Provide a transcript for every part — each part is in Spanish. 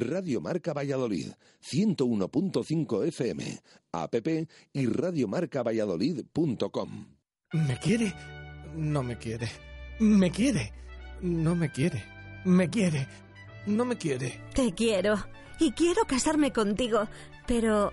Radio Marca Valladolid, 101.5 FM, app y radiomarcavalladolid.com. ¿Me quiere? No me quiere. ¿Me quiere? No me quiere. ¿Me quiere? No me quiere. Te quiero. Y quiero casarme contigo, pero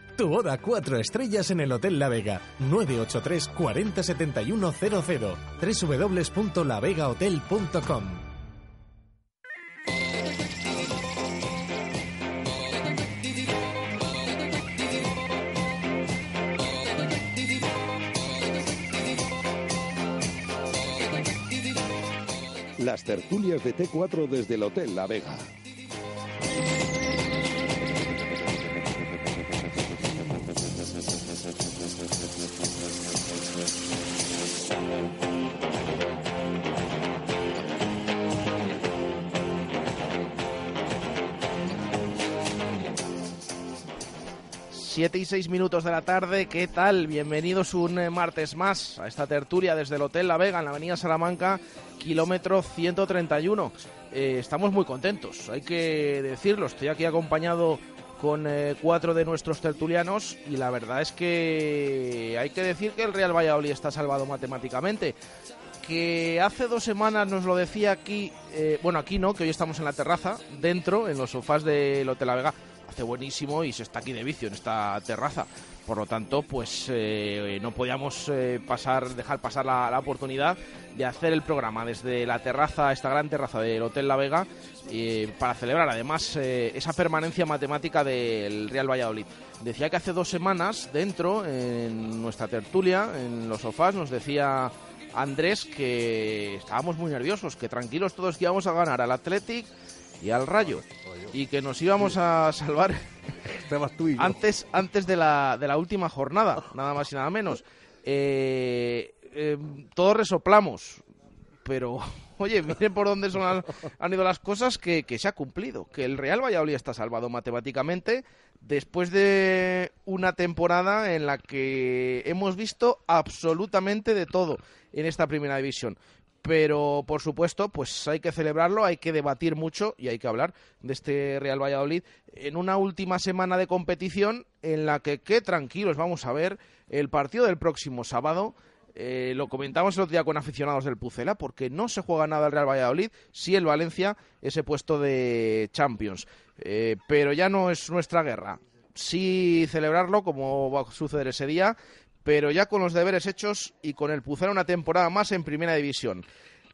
Tu boda cuatro estrellas en el Hotel La Vega. 983 40 71 00 www.lavegahotel.com Las tertulias de T4 desde el Hotel La Vega. Siete y seis minutos de la tarde, ¿qué tal? Bienvenidos un eh, martes más a esta tertulia desde el Hotel La Vega en la Avenida Salamanca, kilómetro 131. Eh, estamos muy contentos, hay que decirlo. Estoy aquí acompañado con eh, cuatro de nuestros tertulianos y la verdad es que hay que decir que el Real Valladolid está salvado matemáticamente. Que hace dos semanas nos lo decía aquí, eh, bueno, aquí no, que hoy estamos en la terraza, dentro, en los sofás del Hotel La Vega. Hace buenísimo y se está aquí de vicio en esta terraza. Por lo tanto, pues eh, no podíamos eh, pasar, dejar pasar la, oportunidad de hacer el programa desde la terraza, esta gran terraza del Hotel La Vega, eh, para celebrar además esa permanencia matemática del Real Valladolid. Decía que hace dos semanas, dentro, en nuestra tertulia, en los sofás, nos decía Andrés que estábamos muy nerviosos, que tranquilos todos que íbamos a ganar al Athletic y al Rayo, y que nos íbamos a salvar antes, antes de, la, de la última jornada, nada más y nada menos. Eh, eh, todos resoplamos, pero oye, miren por dónde son las- han ido las cosas que, que se ha cumplido, que el Real Valladolid está salvado matemáticamente después de una temporada en la que hemos visto absolutamente de todo en esta primera división. Pero, por supuesto, pues hay que celebrarlo, hay que debatir mucho y hay que hablar de este Real Valladolid en una última semana de competición en la que, qué tranquilos, vamos a ver el partido del próximo sábado. Eh, lo comentamos el otro día con aficionados del Pucela, porque no se juega nada el Real Valladolid, sí el Valencia, ese puesto de Champions. Eh, pero ya no es nuestra guerra. Sí celebrarlo, como va a suceder ese día, pero ya con los deberes hechos y con el Pucela una temporada más en Primera División.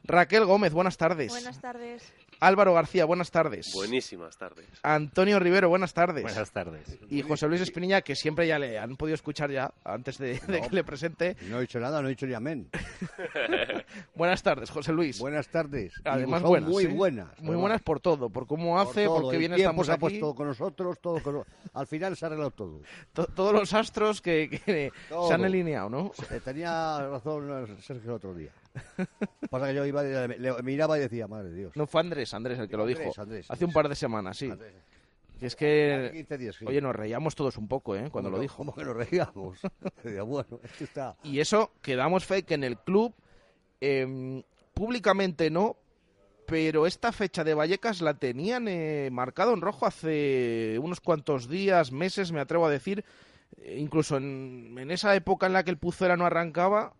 Raquel Gómez, buenas tardes. Buenas tardes. Álvaro García, buenas tardes. Buenísimas tardes. Antonio Rivero, buenas tardes. Buenas tardes. Y José Luis Espinilla, que siempre ya le han podido escuchar ya antes de, de que le presente. No he dicho nada, no he dicho ni amén. buenas tardes, José Luis. Buenas tardes. Además, son buenas. muy ¿eh? buenas. Muy buenas por todo, por cómo Por hace, todo. porque bien estamos se ha aquí. puesto con nosotros, todo con- al final se ha arreglado todo. To- todos los astros que, que se han alineado, ¿no? Eh, Tenía razón Sergio el otro día. Pasa que yo iba, le, le miraba y decía, madre de Dios. No fue Andrés, Andrés el que lo Andrés, dijo. Andrés, Hace un par de semanas, sí. Andrés. Y es que, 15 días, sí. oye, nos reíamos todos un poco, ¿eh? Cuando ¿Cómo lo dijo. ¿Cómo que nos reíamos? Decía, bueno, esto está... Y eso que damos fe que en el club, em, públicamente no, pero esta fecha de Vallecas la tenían eh, marcado en rojo hace unos cuantos días, meses, me atrevo a decir. Eh, incluso en, en esa época en la que el Pucera no arrancaba,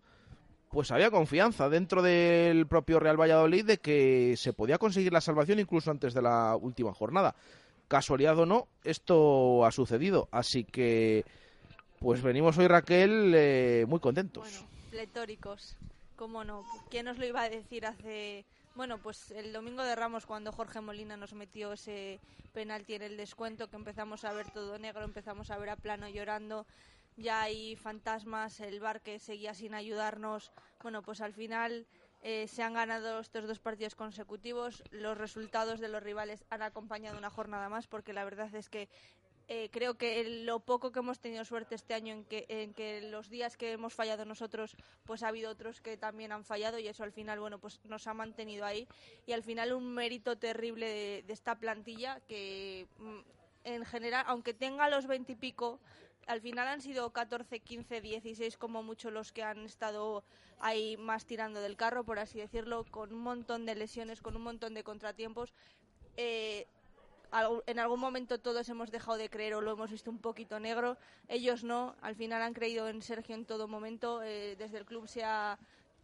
pues había confianza dentro del propio Real Valladolid de que se podía conseguir la salvación incluso antes de la última jornada. Casualidad o no, esto ha sucedido. Así que Pues venimos hoy, Raquel, eh, muy contentos. Bueno, pletóricos. ¿Cómo no? ¿Quién nos lo iba a decir hace... Bueno, pues el domingo de Ramos, cuando Jorge Molina nos metió ese penalti en el descuento, que empezamos a ver todo negro, empezamos a ver a plano llorando, ya hay fantasmas, el bar que seguía sin ayudarnos. Bueno, pues al final eh, se han ganado estos dos partidos consecutivos. Los resultados de los rivales han acompañado una jornada más, porque la verdad es que eh, creo que lo poco que hemos tenido suerte este año en que, en que los días que hemos fallado nosotros, pues ha habido otros que también han fallado y eso al final, bueno, pues nos ha mantenido ahí. Y al final un mérito terrible de, de esta plantilla que mm, en general, aunque tenga los veintipico, al final han sido 14, 15, 16 como mucho los que han estado ahí más tirando del carro, por así decirlo, con un montón de lesiones, con un montón de contratiempos. Eh, en algún momento todos hemos dejado de creer o lo hemos visto un poquito negro. Ellos no, al final han creído en Sergio en todo momento. Eh, desde el club se ha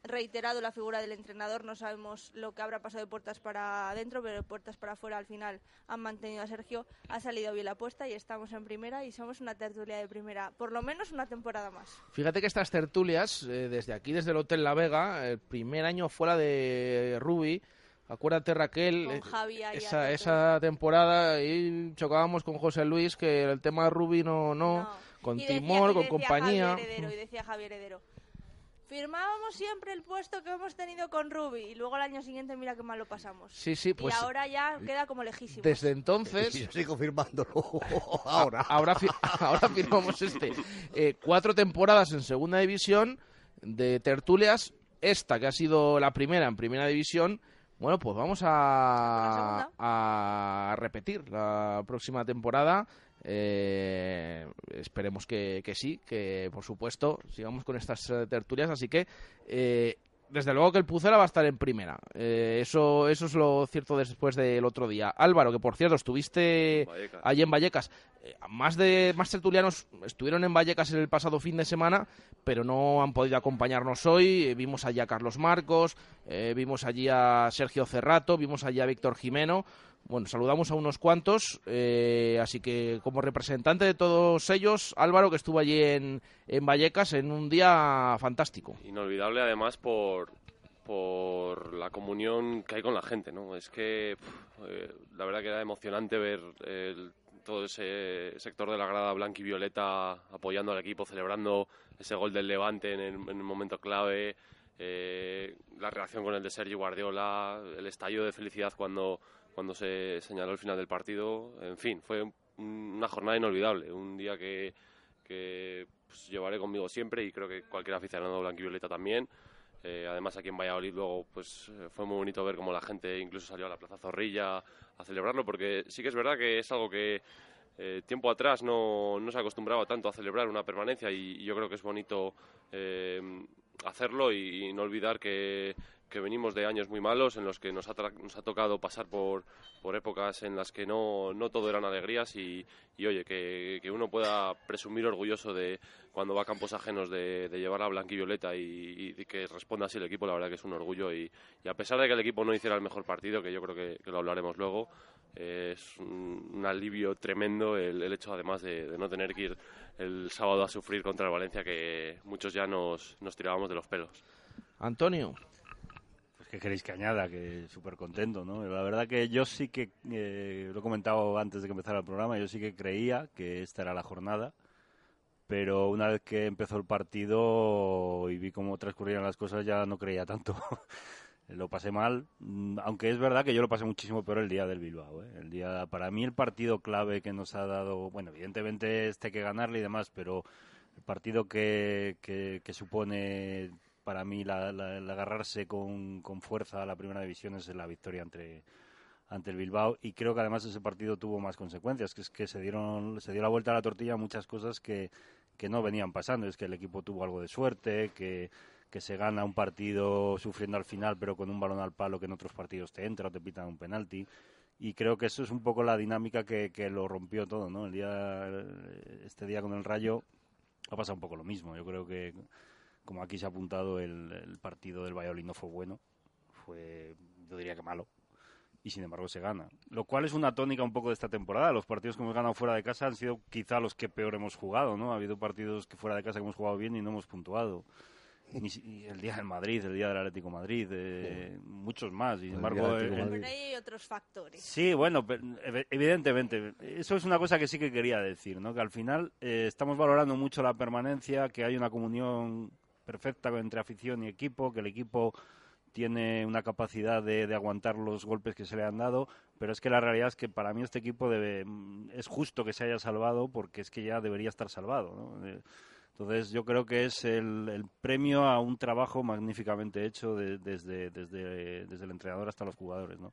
reiterado la figura del entrenador. No sabemos lo que habrá pasado de puertas para adentro, pero de puertas para afuera al final han mantenido a Sergio. Ha salido bien la apuesta y estamos en primera y somos una tertulia de primera, por lo menos una temporada más. Fíjate que estas tertulias, eh, desde aquí, desde el Hotel La Vega, el primer año fuera de Ruby, acuérdate Raquel, eh, esa, temporada y chocábamos con José Luis que el tema de Ruby no, no, No. con Y Timor, con decía compañía. Javier Heredero, y decía Javier Heredero. Firmábamos siempre el puesto que hemos tenido con Ruby y luego al año siguiente mira qué mal lo pasamos. Sí, sí, pues y ahora ya queda como lejísimo. desde entonces... Y yo sigo firmándolo ahora. Ahora, fi- ahora firmamos este. Eh, cuatro temporadas en segunda división de tertulias. Esta, que ha sido la primera en primera división. Bueno, pues vamos a, a repetir la próxima temporada. Eh, esperemos que, que sí, que por supuesto sigamos con estas eh, tertulias. Así que, eh, desde luego que el Pucela va a estar en primera. Eh, eso, eso es lo cierto después del otro día. Álvaro, que por cierto estuviste Vallecas. allí en Vallecas. Eh, más de más tertulianos estuvieron en Vallecas el pasado fin de semana, pero no han podido acompañarnos hoy. Eh, vimos allí a Carlos Marcos, vimos allí a Sergio Cerrato, vimos allí a Víctor Jimeno. Bueno, saludamos a unos cuantos, eh, así que como representante de todos ellos, Álvaro, que estuvo allí en, en Vallecas en un día fantástico. Inolvidable además por, por la comunión que hay con la gente, ¿no? Es que eh, la verdad que era emocionante ver todo ese sector de la grada blanca y violeta apoyando al equipo, celebrando ese gol del Levante en el, en el momento clave, eh, la reacción con el de Sergio Guardiola, el estallido de felicidad cuando, cuando se señaló el final del partido, en fin, fue un- una jornada inolvidable, un día que, que pues, llevaré conmigo siempre y creo que cualquier aficionado blanquivioleta también. Eh, además aquí en Valladolid luego pues eh, fue muy bonito ver cómo la gente incluso salió a la Plaza Zorrilla a celebrarlo porque sí que es verdad que es algo que eh, tiempo atrás no, no se acostumbraba tanto a celebrar una permanencia y, y yo creo que es bonito eh, hacerlo y, y no olvidar que, que venimos de años muy malos en los que nos ha, tra- nos ha tocado pasar por, por épocas en las que no, no todo eran alegrías y, oye, que, uno pueda presumir orgulloso de cuando va a campos ajenos de, llevar la blanquivioleta y, que responda así el equipo, la verdad que es un orgullo y, a pesar de que el equipo no hiciera el mejor partido, que yo creo que, lo hablaremos luego, eh, es un, alivio tremendo el, el hecho además de, de no tener que ir el sábado a sufrir contra el Valencia que muchos ya nos, nos tirábamos de los pelos. Antonio. Que queréis que añada, que súper contento, ¿no? La verdad que yo sí que, eh, lo he comentado antes de que empezara el programa, yo sí que creía que esta era la jornada, pero una vez que empezó el partido y vi cómo transcurrían las cosas ya no creía tanto. lo pasé mal, mm, aunque es verdad que yo lo pasé muchísimo peor el día del Bilbao. ¿eh? El día, para mí el partido clave que nos ha dado, bueno, evidentemente este que ganarle y demás, pero el partido que, que, que supone para mí la, el agarrarse con, con fuerza a la primera división es la victoria entre ante el Bilbao. Y creo que además ese partido tuvo más consecuencias, que es que se dieron se dio la vuelta a la tortilla muchas cosas que, que no venían pasando, es que el equipo tuvo algo de suerte, que, que se gana un partido sufriendo al final pero con un balón al palo que en otros partidos te entra o te pitan un penalti. Y creo que eso es un poco la dinámica que, que lo rompió todo, ¿no? El día este día con el Rayo ha pasado un poco lo mismo, yo creo que como aquí se ha apuntado, el, el partido del Valladolid no fue bueno, fue, yo diría que malo. y sin embargo se gana. Lo cual es una tónica un poco de esta temporada. Los partidos que hemos ganado fuera de casa han sido quizá los que peor hemos jugado, ¿no? Ha habido partidos que fuera de casa que hemos jugado bien y no hemos puntuado. Ni el día del Madrid, el día del Atlético Madrid, eh, muchos más. Y sin embargo, Atlético eh, Pero hay otros factores. Sí, bueno, evidentemente. Eso es una cosa que sí que quería decir, ¿no? Que al final eh, estamos valorando mucho la permanencia, que hay una comunión perfecta entre afición y equipo, que el equipo tiene una capacidad de, aguantar los golpes que se le han dado, pero es que la realidad es que para mí este equipo debe, mm, es justo que se haya salvado porque es que ya debería estar salvado, ¿no? Entonces yo creo que es el, premio a un trabajo magníficamente hecho de- desde, desde, desde el entrenador hasta los jugadores, ¿no?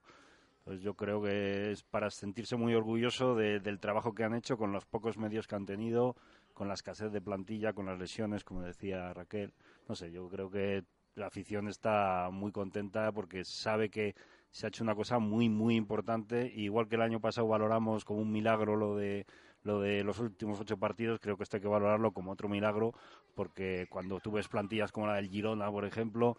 Pues yo creo que es para sentirse muy orgulloso de- del trabajo que han hecho con los pocos medios que han tenido, con la escasez de plantilla, con las lesiones, como decía Raquel. No sé, yo creo que la afición está muy contenta porque sabe que se ha hecho una cosa muy, muy importante. Igual que el año pasado valoramos como un milagro lo de lo de los últimos ocho partidos, creo que esto hay que valorarlo como otro milagro, porque cuando tú ves plantillas como la del Girona, por ejemplo,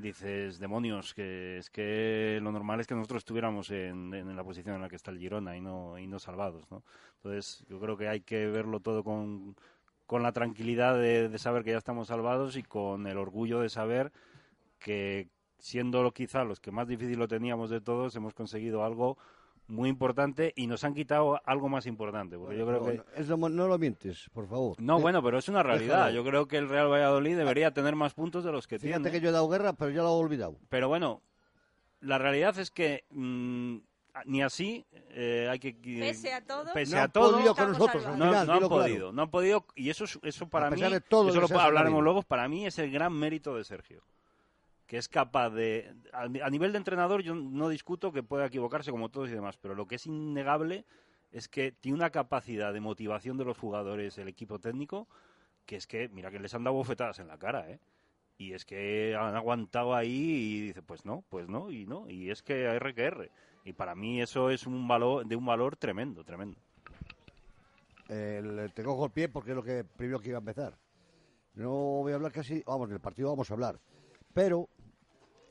dices, demonios, que es que lo normal es que nosotros estuviéramos en, la posición en la que está el Girona y no, y no salvados, ¿no? Entonces, yo creo que hay que verlo todo con, con la tranquilidad de, de saber que ya estamos salvados y con el orgullo de saber que, siendo quizá los que más difícil lo teníamos de todos, hemos conseguido algo muy importante y nos han quitado algo más importante, porque yo creo No, que... no, eso no, no lo mientes, por favor. No, bueno, pero es una realidad. déjalo. Yo creo que el Real Valladolid debería tener más puntos de los que Fíjate tiene. que yo he dado guerra, pero ya lo he olvidado. Pero bueno, la realidad es que mm, ni así eh, hay que... Pese a todo, Pese No a han todo, podido con nosotros, no, al final, no han claro. podido, no han podido, y eso, es- eso para A mí, todo eso lo hablaremos luego, para mí es el gran mérito de Sergio, que es capaz de, a, nivel de entrenador yo no discuto que pueda equivocarse como todos y demás, pero lo que es innegable es que tiene una capacidad de motivación de los jugadores, el equipo técnico, que es que, mira que les han dado bofetadas en la cara, ¿eh? Y es que han aguantado ahí y dice, pues no, pues no, y no, y es que R que R. Y para mí eso es un valor, de un valor tremendo, tremendo. El- te cojo porque es lo que primero que iba a empezar. No voy a hablar casi, vamos, del partido vamos a hablar. Pero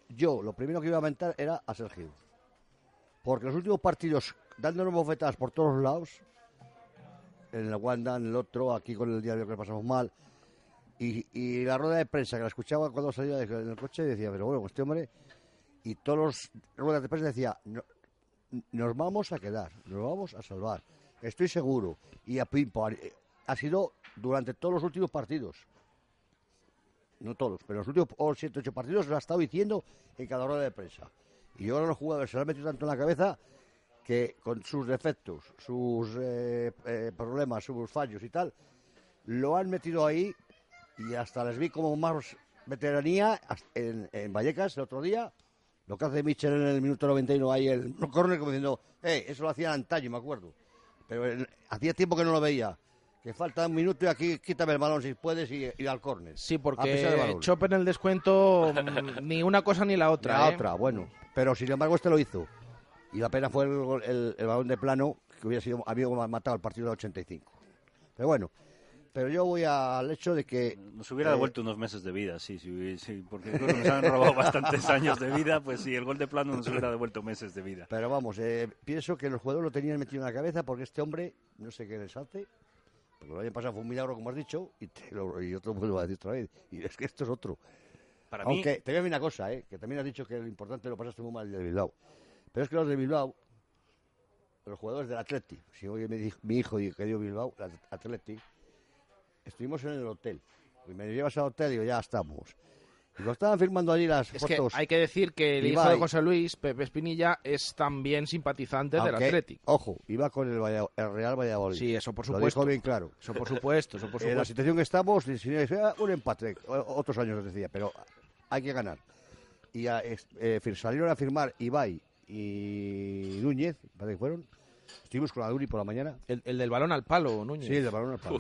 yo lo primero que iba a mentar era a Sergio. Porque los últimos partidos, dándonos bofetadas por todos los lados, en el Wanda, en el otro, aquí con el diario que pasamos mal, y, la rueda de prensa que la escuchaba cuando salía de- en el coche decía, pero bueno, este hombre, y todos los ruedas de prensa decía, "No- nos vamos a quedar, nos vamos a salvar, estoy seguro. Y a Pimpo, ha, ha sido durante todos los últimos partidos. No todos, pero los últimos 7, 8 partidos lo ha estado diciendo en cada rueda de prensa. Y ahora los jugadores se lo han metido tanto en la cabeza que con sus defectos, sus eh, eh, problemas, sus fallos y tal, lo han metido ahí y hasta les vi como más veteranía en, Vallecas el otro día. Lo que hace Michel en el minuto 91 ahí el córner como diciendo, eh, eso lo hacía antaño, me acuerdo. Pero hacía tiempo que no lo veía. Que falta un minuto y aquí quítame el balón si puedes y, y al córner. Sí, porque. Chopper en el descuento mm, ni una cosa ni la otra. La ¿eh? otra, bueno. Pero sin embargo este lo hizo. Y la pena fue el, gol- el- el balón de plano que hubiera sido, había matado el partido del 85. Pero bueno, pero yo voy al hecho de que... Nos hubiera eh, devuelto unos meses de vida, sí, sí, sí, porque creo que nos han robado bastantes años de vida, pues sí, el gol de plano nos hubiera devuelto meses de vida. Pero vamos, eh, pienso que los jugadores lo tenían metido en la cabeza porque este hombre, no sé qué les hace, porque lo año pasado fue un milagro, como has dicho, y, te lo, y otro vuelvo a decir otra vez. Y es que esto es otro. Para mí, Aunque te voy a decir una cosa, eh, que también has dicho que lo importante lo pasaste muy mal el de Bilbao. Pero es que los de Bilbao, los jugadores del Atleti, si hoy me dijo, mi hijo que dio Bilbao, el Atleti, estuvimos en el hotel. Y me llevas al hotel y digo, ya estamos. Lo estaban firmando allí las Es que fotos. hay que decir que el hijo de José Luis, Pepe Espinilla, es también simpatizante del Athletic. Ojo, iba con el, Valla- el Real Valladolid. Sí, eso por Lo supuesto. dijo bien claro. Eso por supuesto, eso por En la supuesto. situación que estamos, sea un empate, otros años os decía, pero hay que ganar. Y a- eh, salieron a firmar Ibai y Núñez, parece que fueron. Estuvimos con la Duri por la mañana. El, el del balón al palo, Núñez. Sí, el de balón al palo.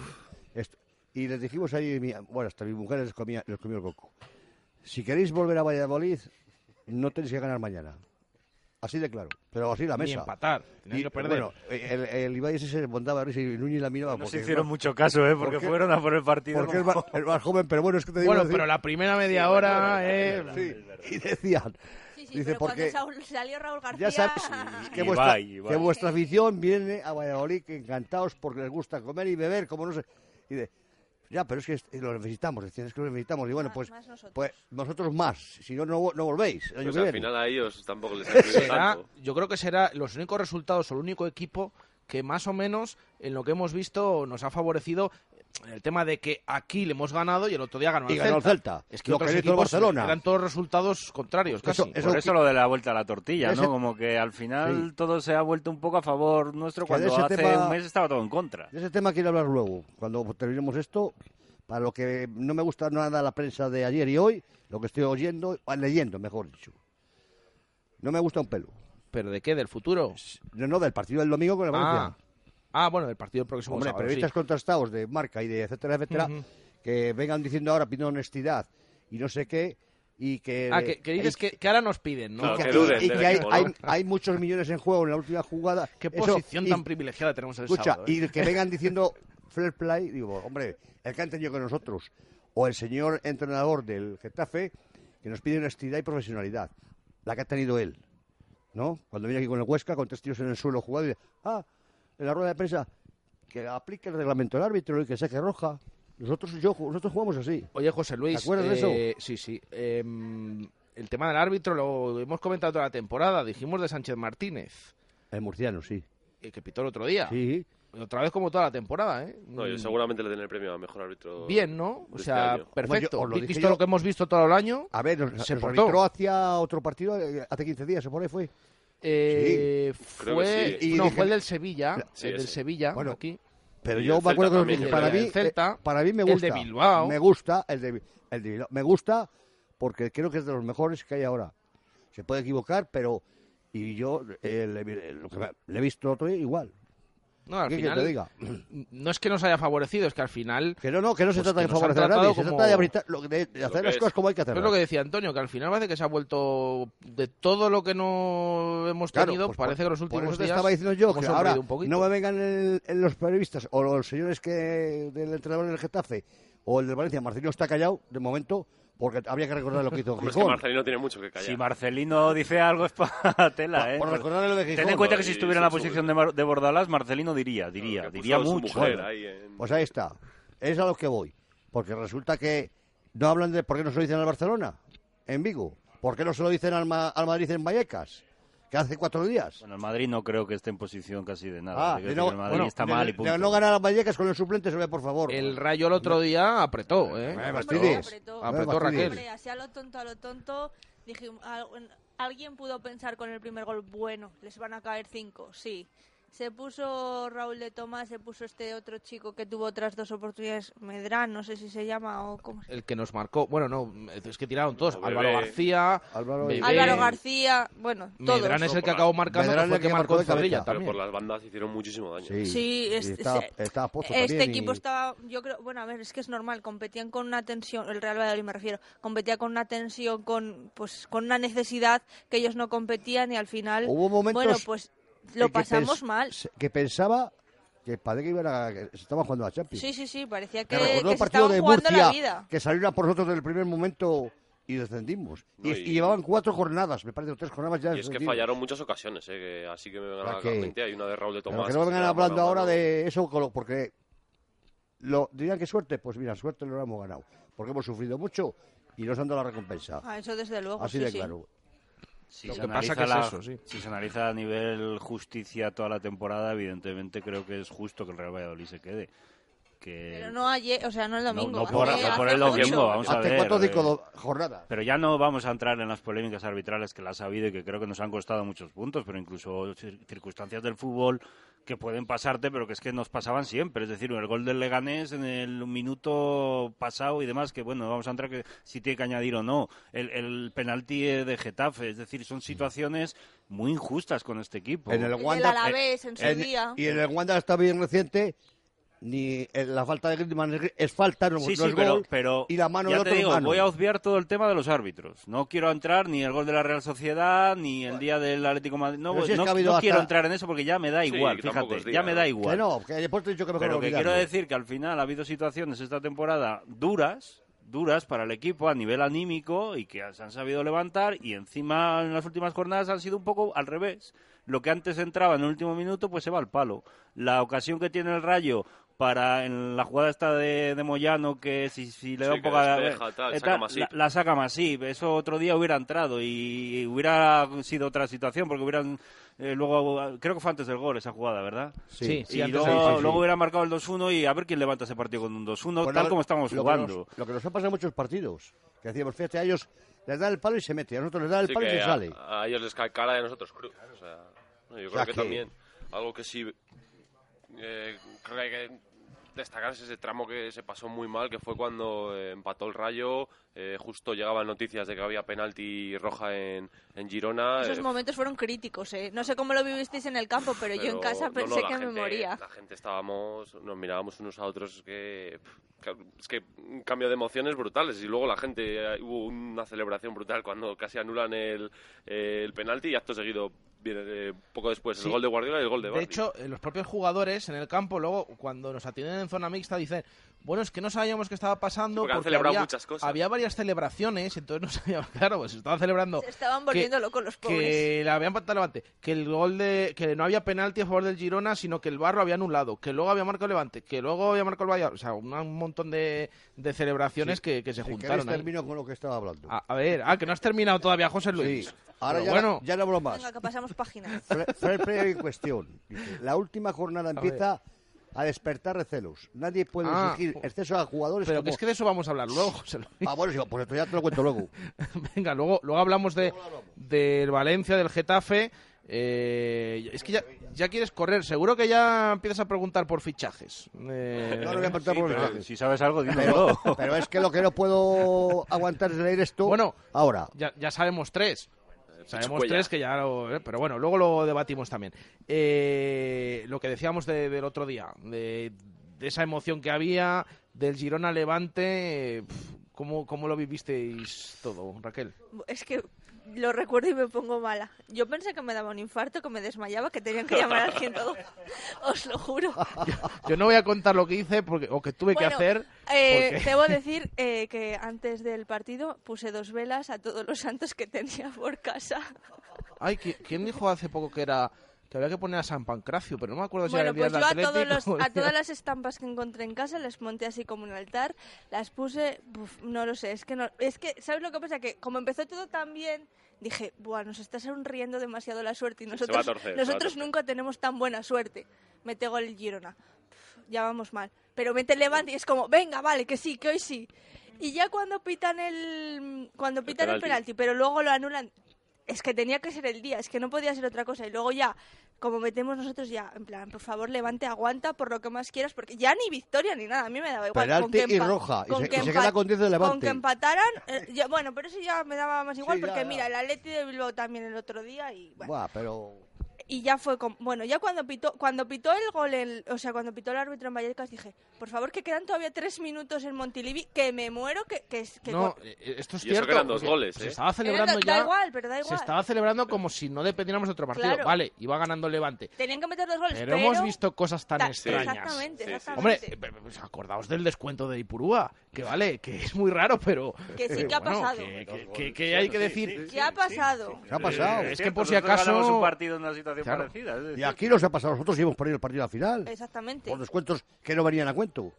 Esto- y les dijimos ahí, bueno, hasta mi mujer les, comía, les comió el coco. Si queréis volver a Valladolid, no tenéis que ganar mañana. Así de claro, pero así la Ni mesa. empatar. Tenían Y, que perder. Bueno, el, el Ibai ese se montaba a risa y Núñez la miraba. no se hicieron mucho caso, ¿eh? Porque fueron a por el partido. porque es como- más, joven, pero bueno, es que te digo... bueno, decir- pero la primera media hora... eh, Sí, y decían, Sí, Dice, pero porque cuando salió Raúl García... ya sabes que, vuestra, que vuestra afición viene a Valladolid que encantados porque les gusta comer y beber, como no sé. Y de, ya, pero es que est- lo necesitamos, decían, es que lo necesitamos. Y bueno, pues, más nosotros. pues nosotros más, si no, no, no volvéis. el año Pues que al viene. final a ellos tampoco les ha servido será, tanto. yo creo que será los únicos resultados o el único equipo que más o menos en lo que hemos visto nos ha favorecido el tema de que aquí le hemos ganado y el otro día ganó Y el ganó el Celta. Celta, Es que lo otros que hizo el Barcelona. eran todos resultados contrarios, Eso- casi. eso- Por eso lo de la vuelta a la tortilla, Ese- ¿no? Como que al final Sí. todo se ha vuelto un poco a favor nuestro Que cuando hace tema- un mes estaba todo en contra. De ese tema quiero hablar luego, cuando terminemos esto. Para lo que no me gusta nada la prensa de ayer y hoy, lo que estoy oyendo, ah, leyendo, mejor dicho. No me gusta un pelo. ¿Pero de qué? ¿Del futuro? No, no, del partido del domingo con el Valencia. Ah, bueno, del partido del próximo Hombre, sábado, periodistas sí. contrastados de marca y de etcétera, etcétera, que vengan diciendo ahora pidiendo honestidad y no sé qué, y que... Ah, que, que dices que, que ahora nos piden, ¿no? Que que, duden y que hay, equipo, ¿no? hay, hay muchos millones en juego en la última jugada. Qué Eso- posición y- tan privilegiada tenemos el Escucha, sábado. ¿eh? y que vengan diciendo fair play, digo, hombre, el que han tenido con nosotros, o el señor entrenador del Getafe, que nos pide honestidad y profesionalidad, la que ha tenido él, ¿no? Cuando viene aquí con el Huesca, con tres tiros en el suelo jugado, y dice, ah, en la rueda de prensa, que aplique el reglamento del árbitro y que saque roja. Nosotros, yo, nosotros jugamos así. Oye, José Luis. ¿Te acuerdas de eso? eh, Sí, sí. em, el tema del árbitro lo hemos comentado toda la temporada. Dijimos de Sánchez Martínez, El murciano, sí. eh, que pitó el otro día. Sí. Otra vez como toda la temporada, ¿eh? No, yo seguramente le den el premio a mejor árbitro. Bien, ¿no? O sea, este perfecto. Yo os lo Visto yo- lo que hemos visto todo el año, A ver, nos, Se nos portó. arbitró hacia otro partido eh, hace 15 días, ¿se por ahí fue? Eh, fue, que sí. Y no, dije- fue el del Sevilla, Sí, el del. Sevilla, Bueno, aquí. Pero yo el me acuerdo que el para mí, Celta, eh, para mí me el gusta. de Bilbao. Me gusta el de, el de Bilbao. Me gusta porque creo que es de los mejores que hay ahora. Se puede equivocar, pero y yo eh, le, vi- lo que me- le he visto otro día igual. No, al ¿Qué quieres final, que te diga? no es que nos haya favorecido, es que al final Que no, no, que no se Pues trata de favorecer a nadie, se trata de, abritar- de- de hacer las es. cosas como hay que hacerlas. es lo que decía Antonio, que al final parece que se ha vuelto de todo lo que no hemos Claro, tenido, pues parece por- que los por últimos eso te días estaba diciendo yo que ahora un no me vengan el- el- los periodistas o los señores que del entrenador del Getafe o el del Valencia, Marcelino está callado de momento porque habría que recordar lo que hizo Hombre, es que Gijón. Marcelino tiene mucho que callar. Si Marcelino dice algo es para tela, ¿eh? Por recordarle lo de Ten Gijón. en cuenta que si estuviera en la posición de, Mar- de Bordalás, Marcelino diría, diría, diría mucho. mujer Bueno, ahí en- Pues ahí está. Es a lo que voy. Porque resulta que no hablan de por qué no se lo dicen al Barcelona, en Vigo. ¿Por qué no se lo dicen al, Ma- al Madrid en Vallecas? Que hace cuatro días. Bueno, el Madrid no creo que esté en posición casi de nada. Ah, de no, que el Madrid bueno, está de- mal y de punto. no ganar a Vallecas con el suplente, se ve, por favor. El Rayo el otro día apretó, ¿eh? Eh, Hombre, Bastides. apretó. Apretó Bastides. Raquel. Hombre, así a lo tonto, a lo tonto, dijimos, al- alguien pudo pensar con el primer gol, bueno, les van a caer cinco, sí. Se puso Raúl de Tomás, se puso este otro chico que tuvo otras dos oportunidades, Medrán, no sé si se llama o cómo se El que nos marcó, bueno, no, es que tiraron todos. Bebé. Álvaro García, Álvaro, Bebé, Álvaro García, bueno, todos. Medrán es el que acabó marcando, Medrán que fue el que que marcó de cabeza. Pero también. por las bandas hicieron muchísimo daño. Sí, Sí, es- está, se- está Pozo Este equipo y- estaba, yo creo, bueno, a ver, es que es normal, competían con una tensión, el Real Valladolid me refiero, competía con una tensión, con pues con una necesidad que ellos no competían y al final, Hubo momentos bueno, pues lo pasamos mal. Que pensaba que parece que iban a, que se estaban jugando a Champions. Sí, sí, sí, parecía Que que, que el partido de la vida. que salieron a por nosotros desde el primer momento y descendimos. No, y, y- y llevaban cuatro jornadas, me parece, o tres jornadas ya Y es que fallaron muchas ocasiones, ¿eh? que así que me vengan a ¿Para la. Hay una de Raúl de Tomás. que no vengan hablando ahora de eso, porque lo dirían que suerte, pues mira, suerte lo hemos ganado, porque hemos sufrido mucho y nos han dado la recompensa. Ah, eso desde luego, Así sí, de sí. Si Lo se que pasa analiza que es la- eso, sí. Si se analiza a nivel justicia toda la temporada, evidentemente creo que es justo que el Real Valladolid se quede. Que Pero no ayer, o sea, no el domingo. no por- no el domingo, vamos a Hace ver, cuatro eh, jornadas. Pero ya no vamos a entrar en las polémicas arbitrales que las ha habido y que creo que nos han costado muchos puntos, pero incluso cir- circunstancias del fútbol que pueden pasarte, pero que es que nos pasaban siempre. Es decir, el gol del Leganés en el minuto pasado y demás, que bueno, vamos a entrar que si tiene que añadir o no. El, el penalti de Getafe, es decir, son situaciones muy injustas con este equipo. En el Wanda, Alavés en su en- día. Y en el Wanda está bien reciente, ni en la falta de Griezmann es- falta, no, Sí, no sí, es pero, gol, pero y la mano ya te otro digo, es mano. voy a obviar todo el tema de los árbitros. No quiero entrar ni el gol de la Real Sociedad, ni el día del Atlético de Madrid. No, si no- no quiero hasta- entrar en eso porque ya me da Sí, igual, tampoco fíjate, ya me da ¿no? igual. Que no, que después te he dicho que mejor Pero que quiero decir que al final ha habido situaciones esta temporada duras, duras para el equipo a nivel anímico y que se han sabido levantar y encima en las últimas jornadas han sido un poco al revés. Lo que antes entraba en el último minuto pues se va al palo. La ocasión que tiene el Rayo para en la jugada esta de, de Moyano que si, si le da Sí, un poco a- despeja, tal, eh, saca la, la saca Masip. Eso otro día hubiera entrado y hubiera sido otra situación porque hubieran eh, luego creo que fue antes del gol esa jugada, ¿verdad? Sí, sí, y antes luego, sí, sí. luego hubiera marcado el 2-1 y a ver quién levanta ese partido con un 2-1 Pues tal como estamos lo que jugando. nos- lo que nos ha pasado en muchos partidos. Que decíamos, fíjate, a ellos les da el palo y se mete, a nosotros les da el Sí, palo y se a, sale. a ellos les cae cara a nosotros cruz. O sea, yo creo sea que, que- también algo que sí eh, creo que hay que destacar es ese tramo que se pasó muy mal, que fue cuando eh, empató el Rayo, eh, justo llegaban noticias de que había penalti roja en, en Girona. Esos eh, momentos fueron críticos, ¿eh? No sé cómo lo vivisteis en el campo, pero, yo en casa pensé no, que me moría. La gente estábamos, nos mirábamos unos a otros que, pff, es que un cambio de emociones brutales y luego la gente hubo una celebración brutal cuando casi anulan el, el penalti y acto seguido viene eh, poco después Sí. el gol de Guardiola y el gol de De Bardi. hecho, eh, los propios jugadores en el campo, luego, cuando nos atienden en zona mixta, dicen, bueno, es que no sabíamos qué estaba pasando Porque han porque celebrado había, muchas cosas. había varias celebraciones, entonces no sabíamos, claro, pues se estaban celebrando Se estaban que- volviendo locos los pobres. que le habían patado Levante, que el gol de que no había penalti a favor del Girona, sino que el Barro había anulado, que luego había marcado Levante, que luego había marcado el Valladolid, o sea, un, un montón de, de celebraciones Sí. que, que se Si juntaron. termino con lo que estaba hablando. A, a ver, ah, que no has terminado todavía, José Luis. Sí. Ahora ya, bueno, ya no hablo más. Venga, que pasamos página. Fre- Fair play en cuestión. Dice, La última jornada empieza a despertar recelos. Nadie puede Ah, exigir exceso a jugadores pero como... que es que de eso vamos a hablar luego, José Luis. Ah, bueno, sí, pues esto ya te lo cuento luego. Venga, luego, luego hablamos de del Valencia, del Getafe. Eh, es que ya, ya quieres correr. Seguro que ya empiezas a preguntar por fichajes. Eh, No, no voy a preguntar Sí, por los pero fichajes. si sabes algo, Pero, dímelo. pero es que lo que no puedo aguantar es leer esto Bueno, ahora. ya, ya sabemos tres. Sabemos tres que ya lo... eh, Pero bueno, luego lo debatimos también. Eh, lo que decíamos de- del otro día, de, de esa emoción que había, del Girona Levante... eh, pf, ¿Cómo, ¿Cómo lo vivisteis todo, Raquel? Es que lo recuerdo y me pongo mala. Yo pensé que me daba un infarto, que me desmayaba, que tenían que llamar a alguien todo. Os lo juro. Yo no voy a contar lo que hice porque, o que tuve que hacer. Eh, porque- Debo decir eh, que antes del partido puse dos velas a todos los santos que tenía por casa. Ay, ¿qui- ¿quién dijo hace poco que era que había que poner a San Pancracio? Pero no me acuerdo si Bueno, era el día pues del yo a, todos los- a todas las estampas que encontré en casa les monté así como un altar, las puse, no lo sé, es que no, es que, ¿sabes lo que pasa? Que como empezó todo tan bien, dije, buah, nos está sonriendo demasiado la suerte y nosotros, torcer, nosotros nunca tenemos tan buena suerte. Mete gol el Girona, ya vamos mal, pero mete el Levante y es como, venga, vale, que sí, que hoy sí. Y ya cuando pitan el, cuando pitan el penalti. penalti, pero luego lo anulan, es que tenía que ser el día, es que no podía ser otra cosa. Y luego ya, como metemos nosotros ya, en plan, por favor, levante, aguanta por lo que más quieras, porque ya ni victoria ni nada, a mí me daba igual. con Penalti y roja, y con se- que y se queda con 10 de Con Levante. que empataran, eh, ya- bueno, pero eso ya me daba más igual, Sí, ya, porque ya. mira, el Atleti de Bilbao también el otro día y bueno. Buah, pero... Y ya fue como, bueno, ya cuando pitó, cuando pitó el gol, el- o sea, cuando pitó el árbitro en Vallecas, dije, por favor, que quedan todavía tres minutos en Montilivi, que me muero, que, que, que No, con- eh, esto es Y eso cierto. que eran dos goles, Se ¿eh? estaba Eh, celebrando da, ya. da igual, pero da Se igual. estaba celebrando como si no dependiéramos de otro partido. Claro. Vale, iba ganando el Levante. Tenían que meter dos goles, Pero, pero, hemos visto cosas tan Ta- extrañas. Exactamente, Sí, sí. exactamente. Hombre, eh, pues acordaos del descuento de Ipurúa, que vale, que es muy raro, pero... Que sí que ha bueno, pasado. Que, que- que- que hay que decir... ¿Qué ha pasado? ¿Qué ha pasado? Es que Cierto, por si acaso- un partido en una situación Claro. parecida. es decir, Y aquí nos ha pasado. Nosotros sí hemos perdido el partido al final. Exactamente. Por descuentos que no venían a cuento.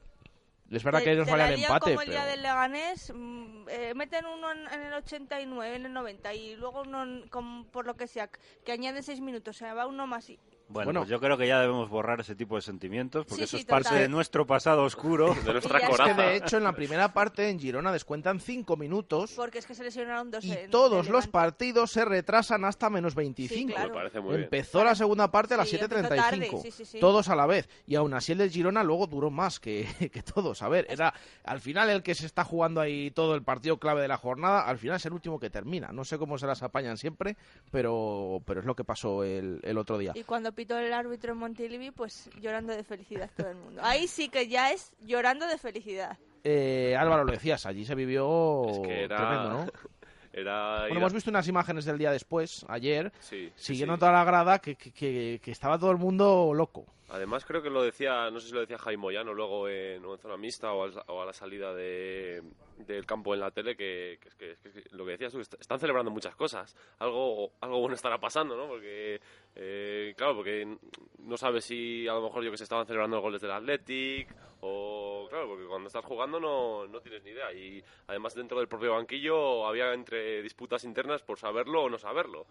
Es verdad que ellos la el empate, como el día pero... del Leganés, mm, eh, meten uno en, en el 89, en el 90 y luego uno, en- como por lo que sea, que añade 6 minutos, se va uno más y... Bueno, Bueno. pues yo creo que ya debemos borrar ese tipo de sentimientos, porque Sí, eso sí, es parte de nuestro pasado oscuro. de nuestra ya Es que coraza. de hecho en la primera parte en Girona descuentan 5 minutos Porque es que se lesionaron dos y en- todos los partidos se retrasan hasta menos 25. Sí, claro. Me parece muy bien. Empezó la segunda parte a las Sí, empezó 7.35, tarde, sí, sí, sí. todos a la vez. Y aún así el de Girona luego duró más que, que todos. A ver, era al final el que se está jugando ahí todo el partido clave de la jornada, al final es el último que termina. No sé cómo se las apañan siempre, pero, pero es lo que pasó el, el otro día. Y cuando pitó el árbitro en Montilivi, pues llorando de felicidad todo el mundo. Ahí sí que ya es llorando de felicidad. Eh, Álvaro, lo decías, allí se vivió Es que era... tremendo, ¿no? Era... Bueno, hemos visto unas imágenes del día después, ayer, Sí, siguiendo sí. toda la grada, que, que- que- que estaba todo el mundo loco. Además, creo que lo decía, no sé si lo decía Jaime Moyano luego en, en zona mixta o, al- o a la salida de, del campo en la tele, que, que que, que lo que decías tú, est- están celebrando muchas cosas. Algo, algo bueno estará pasando, ¿no? Porque, eh, claro, porque no sabes si a lo mejor yo que se estaban celebrando los goles del Athletic o, claro, porque cuando estás jugando no, no tienes ni idea. Y además dentro del propio banquillo había entre disputas internas por saberlo o no saberlo.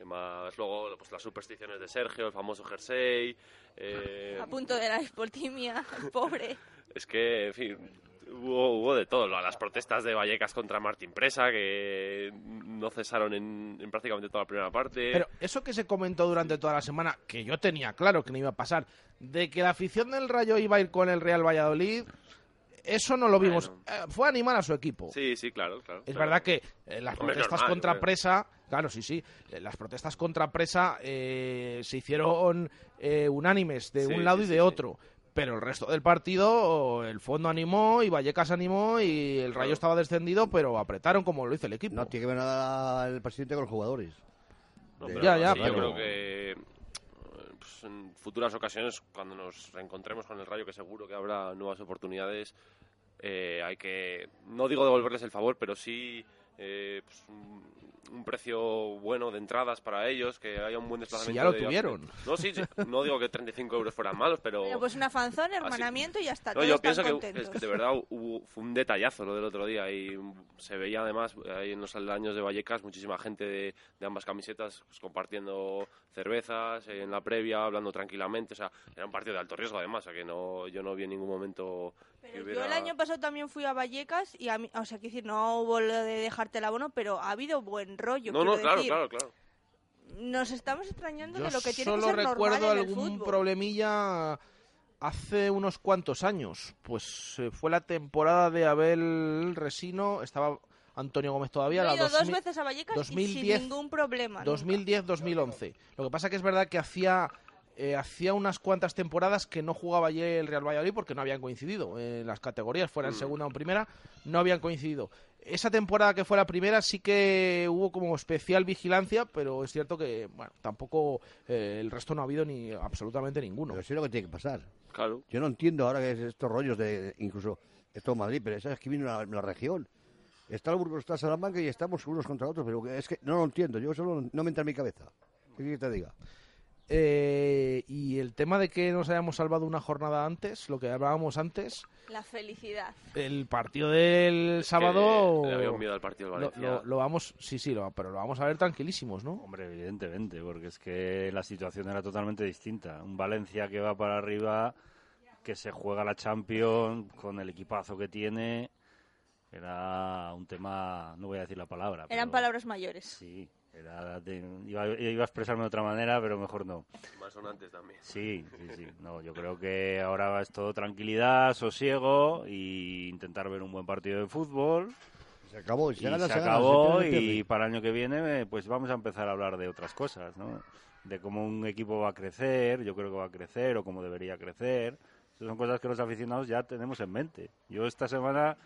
Y más luego pues las supersticiones de Sergio, el famoso jersey. eh, A punto de la espotimia, pobre. es que, en fin, hubo, hubo de todo. Las protestas de Vallecas contra Martín Presa, que no cesaron en, en prácticamente toda la primera parte. Pero eso que se comentó durante toda la semana, que yo tenía claro que no iba a pasar, de que la afición del Rayo iba a ir con el Real Valladolid, eso no lo vimos. Eh, fue animar a su equipo. Sí, sí, claro, claro. Es claro. verdad que eh, las Hombre, protestas normal, contra presa, claro, sí, sí, eh, las protestas contra presa eh, se hicieron eh, unánimes de Sí, un lado sí, y de sí. otro. Pero el resto del partido, el fondo animó y Vallecas animó y el Rayo estaba descendido, pero apretaron como lo hizo el equipo. No tiene que ver nada el presidente con los jugadores. No, De- pero Ya, ya, sí, pero- Yo creo que en futuras ocasiones, cuando nos reencontremos con el Rayo, que seguro que habrá nuevas oportunidades, eh, hay que, no digo devolverles el favor, pero sí eh, pues, un, precio bueno de entradas para ellos, que haya un buen desplazamiento. Si ya lo de- tuvieron. No, sí, sí, no digo que 35 euros fueran malos, pero... Bueno, pues una fanzón, hermanamiento y ya está. No, yo pienso que, contentos. es que de verdad hubo, fue un detallazo lo del otro día y se veía además ahí en los aldaños de Vallecas muchísima gente de, de ambas camisetas pues, compartiendo cervezas en la previa, hablando tranquilamente, o sea, era un partido de alto riesgo además, o sea que no, yo no vi en ningún momento Pero hubiera... Yo el año pasado también fui a Vallecas y a mí, o sea, quiero decir, no hubo lo de dejarte el abono, pero ha habido buen rollo. no, no, claro, decir. claro, claro. Nos estamos extrañando Yo de lo que tiene que solo ser normal recuerdo algún fútbol. problemilla hace unos cuantos años. Pues eh, fue la temporada de Abel Resino, estaba Antonio Gómez todavía, Yo he la ido dos 2000 veces a Vallecas y 2010, sin ningún problema. nunca. 2010-2011. Lo que pasa que es verdad que hacía eh, hacía unas cuantas temporadas que no jugaba allí el Real Valladolid porque no habían coincidido en las categorías, fuera en Mm. segunda o en primera, no habían coincidido. Esa temporada que fue la primera sí que hubo como especial vigilancia, pero es cierto que bueno, tampoco eh, el resto no ha habido ni absolutamente ninguno. Pero sí es lo que tiene que pasar. Claro. Yo no entiendo ahora que es estos rollos de, incluso esto en Madrid, pero sabes que viene la, la región. Está el Burgos, está Salamanca y estamos unos contra otros, pero que es que no lo entiendo, yo solo no me entra en mi cabeza. ¿Qué quieres que te diga? Eh, y el tema de que nos hayamos salvado una jornada antes, lo que hablábamos antes, La felicidad. el partido del sábado le había miedo al partido del lo, Valencia. lo- lo vamos, sí, sí, lo- pero lo vamos a ver tranquilísimos, ¿no? Hombre, evidentemente, porque es que la situación era totalmente distinta. Un Valencia que va para arriba, que se juega la Champions con el equipazo que tiene, era un tema, no voy a decir la palabra. Eran pero palabras mayores. Sí, era de- iba, iba a expresarme de otra manera, pero mejor no. Más sonantes también. Sí, sí, sí. No, yo creo que ahora es todo tranquilidad, sosiego y intentar ver un buen partido de fútbol. Se acabó, y Y se gana, se se gana, acabó se y para el año que viene pues vamos a empezar a hablar de otras cosas, ¿no? De cómo un equipo va a crecer, yo creo que va a crecer o cómo debería crecer. Esas son cosas que los aficionados ya tenemos en mente. Yo esta semana,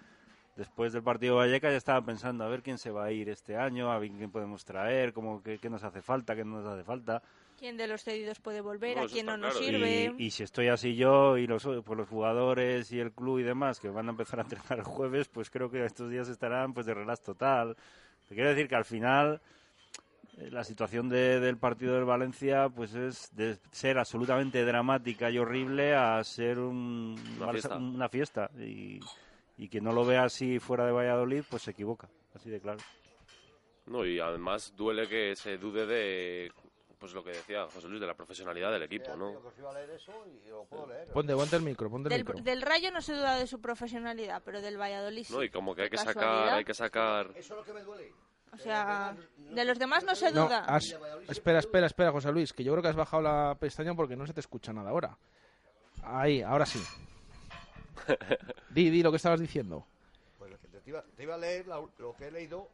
después del partido de Vallecas, ya estaba pensando a ver quién se va a ir este año, a ver quién podemos traer, cómo, qué, qué nos hace falta, qué no nos hace falta. ¿Quién de los cedidos puede volver? No, ¿A quién no nos claro. sirve? Y, y si estoy así yo y los, pues los jugadores y el club y demás que van a empezar a entrenar el jueves, pues creo que estos días estarán pues de relax total. Te quiero decir que al final eh, la situación de- del partido del Valencia pues es de ser absolutamente dramática y horrible a ser un- Una fiesta. una fiesta. Y, y que no lo vea así fuera de Valladolid pues se equivoca, así de claro. No, y además duele que se dude de pues lo que decía José Luis de la profesionalidad del equipo, ¿no? Ponte, ponte el micro, ponte el Del, micro. del Rayo no se duda de su profesionalidad, pero del Valladolid sí. No, y como que hay que sacar, hay que sacar O sea, de los demás no se No, duda. has- espera, espera, espera, José Luis, que yo creo que has bajado la pestaña porque no se te escucha nada ahora. Ahí, ahora sí. Di, di lo que estabas diciendo. Pues te, iba, te iba a leer la- lo que he leído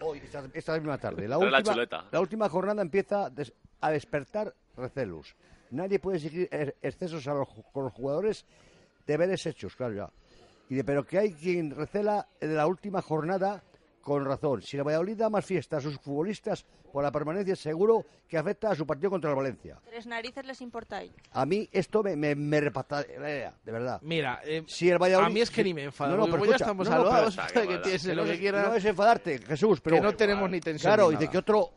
hoy, esta, esta misma tarde. La la última, chuleta. la última jornada empieza des- a despertar recelos. Nadie puede exigir excesos a los, con los jugadores, deberes hechos, claro ya. Y de, pero que hay quien recela de la última jornada con razón. Si el Valladolid da más fiesta a sus futbolistas por la permanencia, seguro que afecta a su partido contra el Valencia. Tres narices les importa a mí esto me, me, me repata- de verdad. Mira, eh, Si el Valladolid- a mí es que ni me enfado. No, no, porque pero ya escucha, estamos no, no, pero- que lo no que es- quiera. No es enfadarte, Jesús, pero que no tenemos ni tensión. Claro, ni y de nada. que otro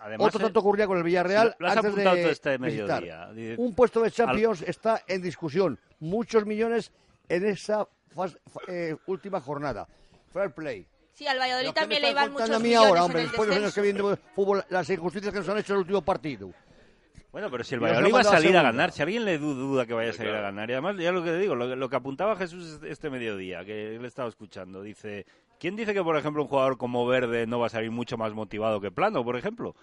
Además, otro eh, tanto ocurría con el Villarreal lo has antes apuntado de este mediodía. Dice- Un puesto de Champions está en discusión. Muchos millones en esa eh, última jornada. Fair play. Sí, al Valladolid también me le está iban muchos a mí ahora, en hombre, el después de los años que vienen de fútbol, las injusticias que nos han hecho en el último partido. Bueno, pero si el Valladolid va a salir a ganar, si alguien le du- duda que vaya a salir claro. a ganar, y además ya lo que digo, lo, lo que apuntaba Jesús este mediodía, que él estaba escuchando, dice, ¿quién dice que por ejemplo un jugador como Verde no va a salir mucho más motivado que Plano, por ejemplo?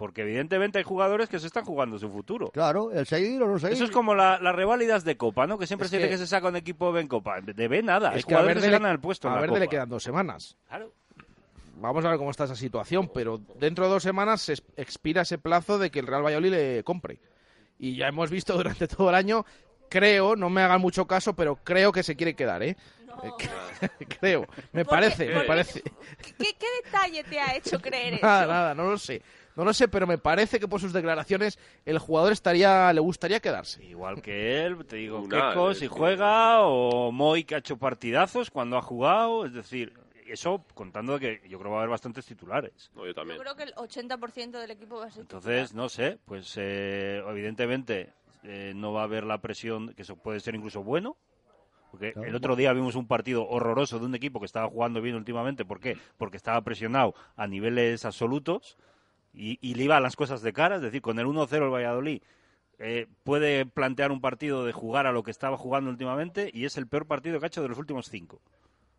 Porque evidentemente hay jugadores que se están jugando su futuro. Claro, el seguir o no seguir. Eso es como la- las reválidas de Copa, ¿no? Que siempre Es se dice que- que se saca un equipo en Copa. De B nada, Es que a jugadores que Verde, se le, ganan el puesto a Verde le quedan dos semanas. Claro. Vamos a ver cómo está esa situación, pero dentro de dos semanas se expira ese plazo de que el Real Valladolid le compre. Y ya hemos visto durante todo el año, creo, no me hagan mucho caso, pero creo que se quiere quedar, ¿eh? No. creo, me ¿Por qué? parece, me parece. ¿Qué, qué detalle te ha hecho creer eso? Nada, nada, no lo sé. No lo sé, pero me parece que por sus declaraciones el jugador estaría, le gustaría quedarse. Igual que él, te digo, Keco es si juega, o Moy que ha hecho partidazos cuando ha jugado, es decir, eso contando que yo creo que va a haber bastantes titulares. No, yo Yo también. creo que el 80% del equipo va a ser Entonces, no sé, pues eh, evidentemente eh, no va a haber la presión, que eso puede ser incluso bueno. Porque Claro. el otro día vimos un partido horroroso de un equipo que estaba jugando bien últimamente. ¿Por qué? Porque estaba presionado a niveles absolutos y, y le iba a las cosas de cara. Es decir, con el 1-0 el Valladolid eh, puede plantear un partido de jugar a lo que estaba jugando últimamente y es el peor partido que ha hecho de los últimos cinco.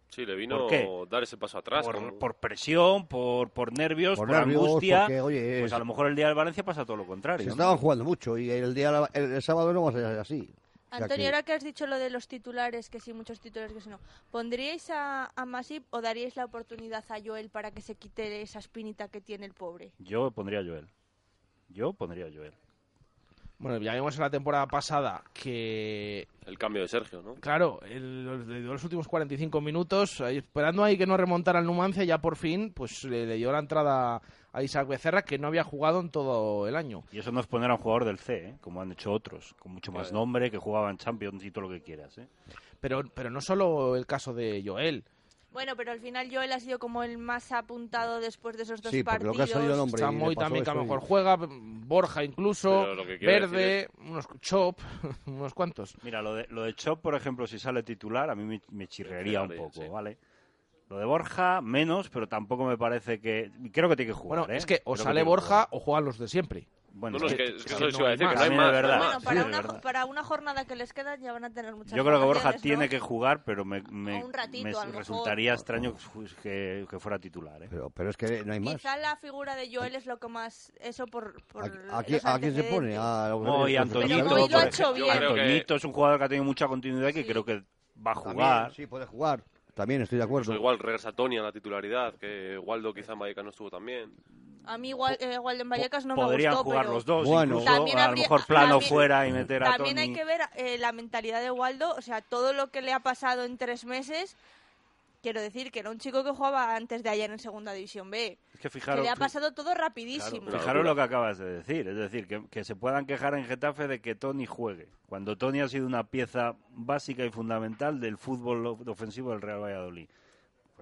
Sí, le vino ¿Por qué? dar ese paso atrás. Por, como- por presión, por, por nervios, Por por, nervios, angustia. porque, oye, Pues es- a lo mejor el día del Valencia pasa todo lo contrario. Se ¿no? estaban jugando mucho y el día el, el sábado no va a ser así. Antonio, ahora que has dicho lo de los titulares, que sí, muchos titulares, que sí, no. ¿Pondríais a, a Masip o daríais la oportunidad a Joel para que se quite esa espinita que tiene el pobre? Yo pondría a Joel. Yo pondría a Joel. Bueno, ya vimos en la temporada pasada que El cambio de Sergio, ¿no? Claro, el- los, de los últimos 45 minutos, esperando ahí que no remontara el Numancia, ya por fin pues le, le dio la entrada a Isaac Becerra, que no había jugado en todo el año. Y eso no es poner a un jugador del C, ¿eh? como han hecho otros, con mucho más nombre, que jugaban Champions y todo lo que quieras. ¿eh? Pero, pero no solo el caso de Joel. Bueno, pero al final Joel ha sido como el más apuntado después de esos dos Sí, porque lo partidos. que ha salido nombre. y le Samoy pasó también que a lo mejor juega, Borja incluso, Verde, unos Chop, unos cuantos. Mira, lo de, lo de Chop, por ejemplo, si sale titular, a mí me, me chirrearía un poco, sí. ¿vale? Lo de Borja, menos, pero tampoco me parece que... Creo que tiene que jugar, Bueno, ¿eh? es que o Creo sale tiene que Borja o juegan los de siempre. Bueno, No, no, es que- que, es que que no hay decir, que no hay También más. no verdad. Bueno, para, Sí, una, para jornada que les queda ya van a tener muchas Yo creo que Borja tiene ¿no? que jugar, pero me, me- ratito, me resultaría extraño que, que fuera titular. ¿eh? Pero, pero es que no hay más. Quizá la figura de Joel es lo que más... Eso por, por ¿A, a a quién se pone? A Moy, a- Antoñito, Pero lo ha hecho bien. Que- Antoñito es un jugador que ha tenido mucha continuidad y que Sí. creo que va a También, jugar. Sí, puede jugar. También estoy de acuerdo. Pues igual regresa Tony a la titularidad, que Waldo quizá en Vallecas no estuvo también. A mí igual, eh, Walden Vallecas no me Podrían gustó, jugar pero... los dos, Bueno. incluso También a lo habría- mejor plano también- fuera y meter a También Tony. hay que ver eh, la mentalidad de Waldo, o sea, todo lo que le ha pasado en tres meses. Quiero decir que era un chico que jugaba antes de ayer en Segunda División B. Es que Que fijaros, le ha pasado todo rapidísimo. Claro. fijaros lo que acabas de decir, es decir, que, que se puedan quejar en Getafe de que Tony juegue, cuando Tony ha sido una pieza básica y fundamental del fútbol ofensivo del Real Valladolid.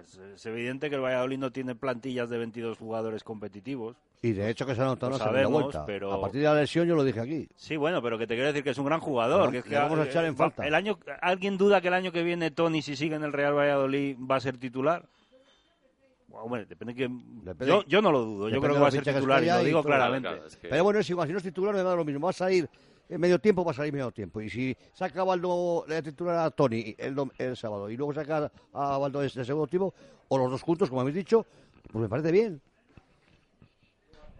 Pues es evidente que el Valladolid no tiene plantillas de 22 jugadores competitivos. Y de hecho que se ha notado Lo una segunda sabemos, vuelta. pero- A partir de la lesión yo lo dije aquí. Sí, bueno, pero que te quiero decir que es un gran jugador. Bueno, que es que vamos a echar en va- falta. El año, ¿Alguien duda que el año que viene Tony, si sigue en el Real Valladolid, va a ser titular? Bueno, hombre, depende que... Depende- yo, yo no lo dudo, yo depende creo de que va a ser titular y lo y digo claramente. Claro, es que- Pero bueno, es igual, si no es titular me da lo mismo. Va a salir en medio tiempo, va a salir medio tiempo. Y si saca a Baldo de titular a Tony el, el sábado y luego saca a Baldo de segundo tiempo, o los dos juntos, como habéis dicho, pues me parece bien.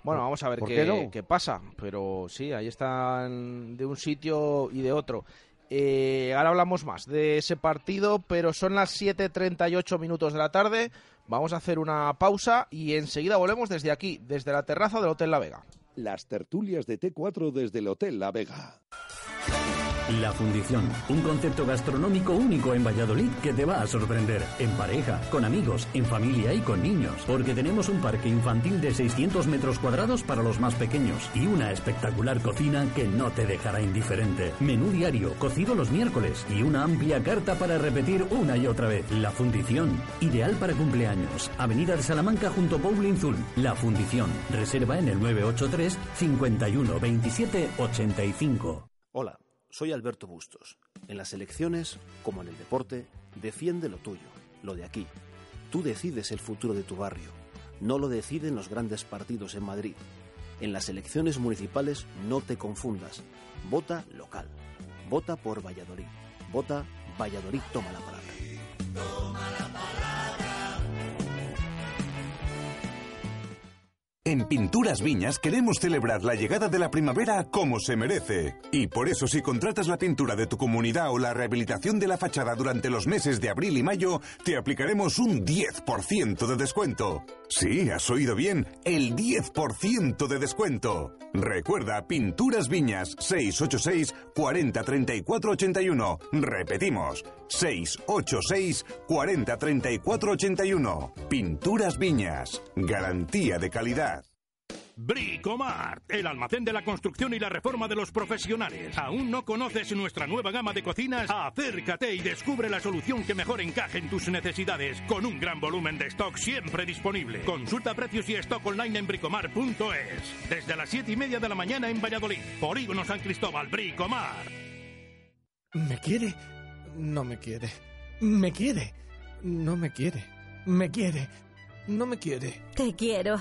Bueno, vamos a ver ¿Por qué, qué no? qué pasa. Pero sí, ahí están de un sitio y de otro. Eh, ahora hablamos más de ese partido, pero son las 7.38 minutos de la tarde. Vamos a hacer una pausa y enseguida volvemos desde aquí, desde la terraza del Hotel La Vega. Las tertulias de T4 desde el Hotel La Vega. La Fundición, un concepto gastronómico único en Valladolid que te va a sorprender. En pareja, con amigos, en familia y con niños. Porque tenemos un parque infantil de 600 metros cuadrados para los más pequeños y una espectacular cocina que no te dejará indiferente. Menú diario, cocido los miércoles y una amplia carta para repetir una y otra vez. La Fundición, ideal para cumpleaños. Avenida de Salamanca junto a Bowling Zul. La Fundición, reserva en el 983 51 27 85. Hola, soy Alberto Bustos. En las elecciones, como en el deporte, defiende lo tuyo, lo de aquí. Tú decides el futuro de tu barrio. No lo deciden los grandes partidos en Madrid. En las elecciones municipales no te confundas. Vota local. Vota por Valladolid. Vota Valladolid toma la palabra. En Pinturas Viñas queremos celebrar la llegada de la primavera como se merece. Y por eso si contratas la pintura de tu comunidad o la rehabilitación de la fachada durante los meses de abril y mayo, te aplicaremos un 10% de descuento. Sí, has oído bien, el 10% de descuento. Recuerda, Pinturas Viñas 686 40 34 81. Repetimos, 686 40 34 81. Pinturas Viñas, garantía de calidad. Bricomart, el almacén de la construcción y la reforma de los profesionales. ¿Aún no conoces nuestra nueva gama de cocinas? Acércate y descubre la solución que mejor encaje en tus necesidades, con un gran volumen de stock siempre disponible. Consulta precios y stock online en bricomart.es. Desde las 7 y media de la mañana en Valladolid. Polígono San Cristóbal, Bricomart. ¿Me quiere? No me quiere. ¿Me quiere? No me quiere. ¿Me quiere? No me quiere. Te quiero.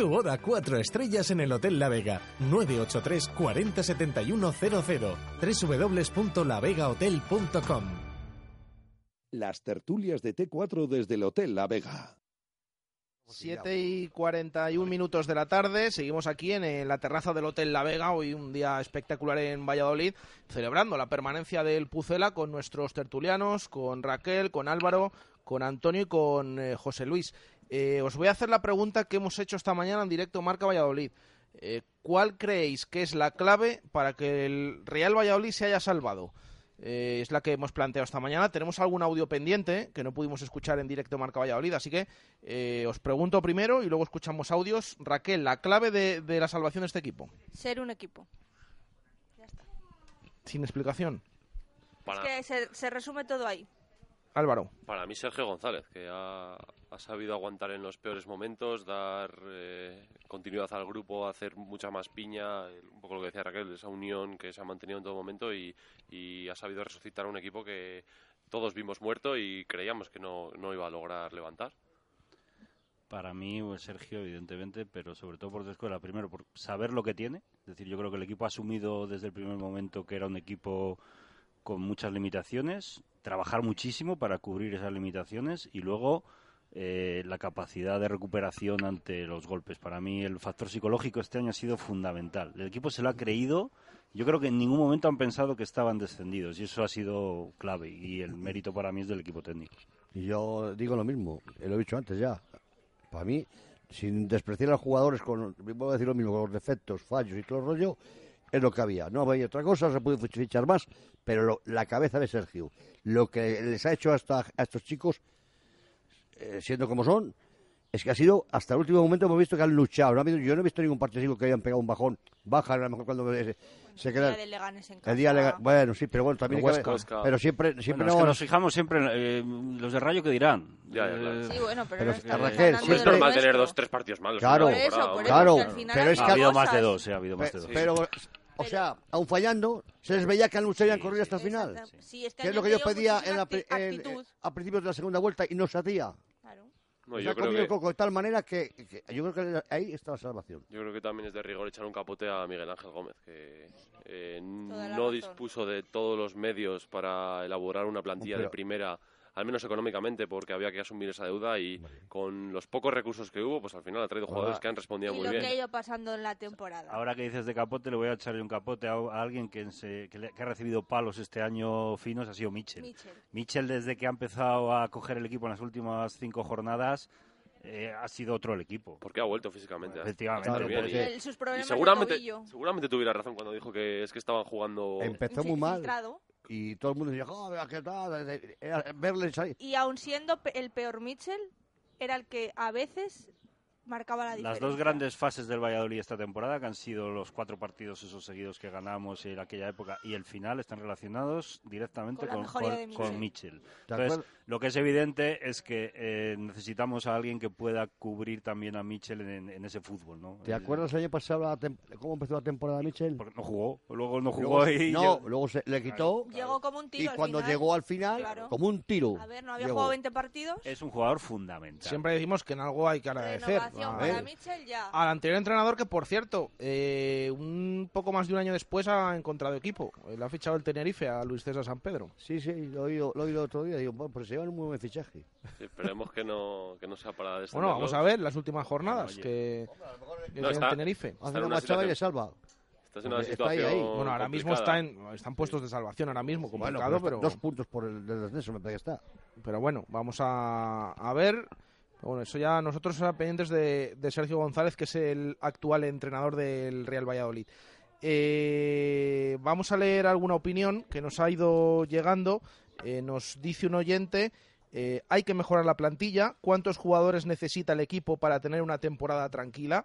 Tu boda cuatro estrellas en el Hotel La Vega. 983 40 71 00. www.lavegahotel.com. Las tertulias de T4 desde el Hotel La Vega. 7 y 41 minutos de la tarde, seguimos aquí en, eh, la terraza del Hotel La Vega, hoy un día espectacular en Valladolid, celebrando la permanencia del Pucela con nuestros tertulianos, con Raquel, con Álvaro, con Antonio y con eh, José Luis. Eh, os voy a hacer la pregunta que hemos hecho esta mañana en directo Marca Valladolid. Eh, ¿Cuál creéis que es la clave para que el Real Valladolid se haya salvado? Eh, es la que hemos planteado esta mañana. Tenemos algún audio pendiente que no pudimos escuchar en directo Marca Valladolid, así que eh, os pregunto primero y luego escuchamos audios. Raquel, la clave de, de la salvación de este equipo. Ser un equipo. Sin explicación. Para, Es que se, se resume todo ahí. Álvaro. para mí Sergio González, que ha, ha sabido aguantar en los peores momentos, dar eh, continuidad al grupo, hacer mucha más piña, un poco lo que decía Raquel, esa unión que se ha mantenido en todo momento y, ha sabido resucitar un equipo que todos vimos muerto y creíamos que no, no iba a lograr levantar. Para mí, pues, Sergio, evidentemente, pero sobre todo por dos cosas. Primero, por saber lo que tiene. Es decir, yo creo que el equipo ha asumido desde el primer momento que era un equipo con muchas limitaciones, trabajar muchísimo para cubrir esas limitaciones y luego eh, la capacidad de recuperación ante los golpes. Para mí el factor psicológico este año ha sido fundamental. El equipo se lo ha creído. Yo creo que en ningún momento han pensado que estaban descendidos y eso ha sido clave y el mérito para mí es del equipo técnico. Y yo digo lo mismo, eh, lo he dicho antes ya. Para mí, sin despreciar a los jugadores, con, a decir lo mismo, con los defectos, fallos y todo el rollo, es lo que había. No había otra cosa, se puede fichar más, pero lo- la cabeza de Sergio, lo que les ha hecho hasta a estos chicos, eh, siendo como son, es que ha sido, hasta el último momento hemos visto que han luchado. No ha habido- yo no he visto ningún partido que hayan pegado un bajón. Bajan a lo mejor cuando se, se El quedan. día de El día. Lega- bueno, sí, pero bueno, también El hay que ver- pero siempre, siempre Bueno, es no que nos fijamos siempre en eh, los de Rayo que dirán. Ya, ya, claro. Eh, Sí, bueno, pero, Pero no es Raquel, es normal tener dos, tres partidos malos. Claro, Por eso, por eso, Claro, que al final pero es que ha habido más cosas. de dos, sí, ha habido más de dos. Pero, o sea, aun fallando, se les veía que han luchado y han corrido hasta el final. Sí, es que Que es lo que yo pedía muchísima en a principios de la segunda vuelta y no se hacía. Claro. No, Se yo ha creo comido que- el coco de tal manera que, que yo creo que ahí está la salvación. Yo creo que también es de rigor echar un capote a Miguel Ángel Gómez, que eh, no razón. dispuso de todos los medios para elaborar una plantilla Pero- de primera, al menos económicamente, porque había que asumir esa deuda y con los pocos recursos que hubo, pues al final ha traído jugadores que han respondido Y muy lo bien. que ha ido pasando en la temporada. Ahora que dices de capote, le voy a echarle un capote a, a alguien que, se- que le- que ha recibido palos este año finos, ha sido Mitchell. Mitchell. Mitchell, desde que ha empezado a coger el equipo en las últimas cinco jornadas, eh, ha sido otro el equipo. Porque ha vuelto físicamente. Efectivamente. Está bien, porque- y- El- sus problemas y seguramente, seguramente tuviera razón cuando dijo que es que estaban jugando... Empezó muy mal. Y todo el mundo decía, joder, ¿qué tal? Verles ahí. Y aun siendo el peor Mitchell, era el que a veces marcaba la diferencia. Las dos grandes fases del Valladolid esta temporada, que han sido los cuatro partidos esos seguidos que ganamos en aquella época y el final, están relacionados directamente Con con, Mitchell. Mitchell. ¿Te Entonces, lo que es evidente es que eh, necesitamos a alguien que pueda cubrir también a Mitchell en, en ese fútbol. ¿no? ¿Te acuerdas el año pasado la cómo empezó la temporada de Michel? Porque no jugó, luego no jugó Luego- y... no, luego se le quitó Llegó como un tiro y al cuando final. llegó al final, Claro. como un tiro. A ver, no había llegó. jugado 20 partidos. Es un jugador fundamental. Siempre decimos que en algo hay que agradecer. Para Mitchell ya. al anterior entrenador que, por cierto, eh, un poco más de un año después ha encontrado equipo. Eh, Le ha fichado el Tenerife a Luis César San Pedro. Sí, sí, lo he oído, lo he oído otro día. Digo, bueno, pues se llevan un muy buen fichaje. Sí, esperemos que no, que no sea para Bueno, descenderlos. vamos a ver las últimas jornadas Oye. que, que No, tiene está- el Tenerife. está Hace una una machada y le situación- salva. Estás en una está ahí, situación ahí. Bueno, ahora mismo complicada. está en, están puestos de salvación, ahora mismo, Bueno, complicado, pero pero, está dos puntos por el descenso, me parece que está. pero bueno, vamos a, a ver. Bueno, eso ya nosotros estamos pendientes de, Sergio González, que es el actual entrenador del Real Valladolid. Eh, vamos a leer alguna opinión que nos ha ido llegando. Eh, nos dice un oyente, eh, hay que mejorar la plantilla. ¿Cuántos jugadores necesita el equipo para tener una temporada tranquila?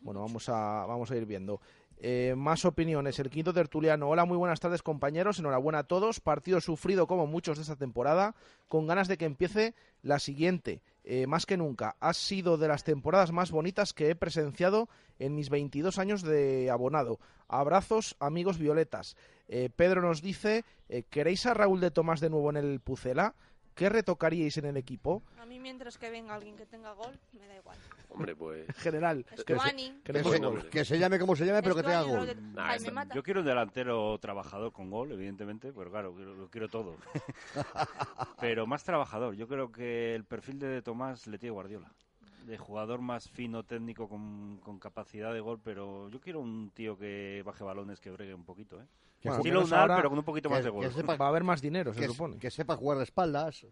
Bueno, vamos a, vamos a ir viendo. Eh, más opiniones. El quinto tertuliano. Hola, muy buenas tardes, compañeros. Enhorabuena a todos. Partido sufrido como muchos de esta temporada, con ganas de que empiece la siguiente. Eh, más que nunca, ha sido de las temporadas más bonitas que he presenciado en mis 22 años de abonado. Abrazos, amigos violetas. Eh, Pedro nos dice, eh, ¿queréis a Raúl de Tomás de nuevo en el Pucela? ¿Qué retocaríais en el equipo? A mí mientras que venga alguien que tenga gol, me da igual. Hombre, pues... En general. Que, se, que se llame como se llame, pero que tenga gol. Yo quiero un delantero trabajador con gol, evidentemente, pero claro, quiero- lo quiero todo. pero más trabajador. Yo creo que el perfil de Tomás le tiene Guardiola. De jugador más fino, técnico, con, con capacidad de gol, pero yo quiero un tío que baje balones, que bregue un poquito, ¿eh? Que Bueno, Estilo pero con un poquito que- más de gol. que sepa- Va a haber más dinero, se que, supone. que sepa jugar de espaldas,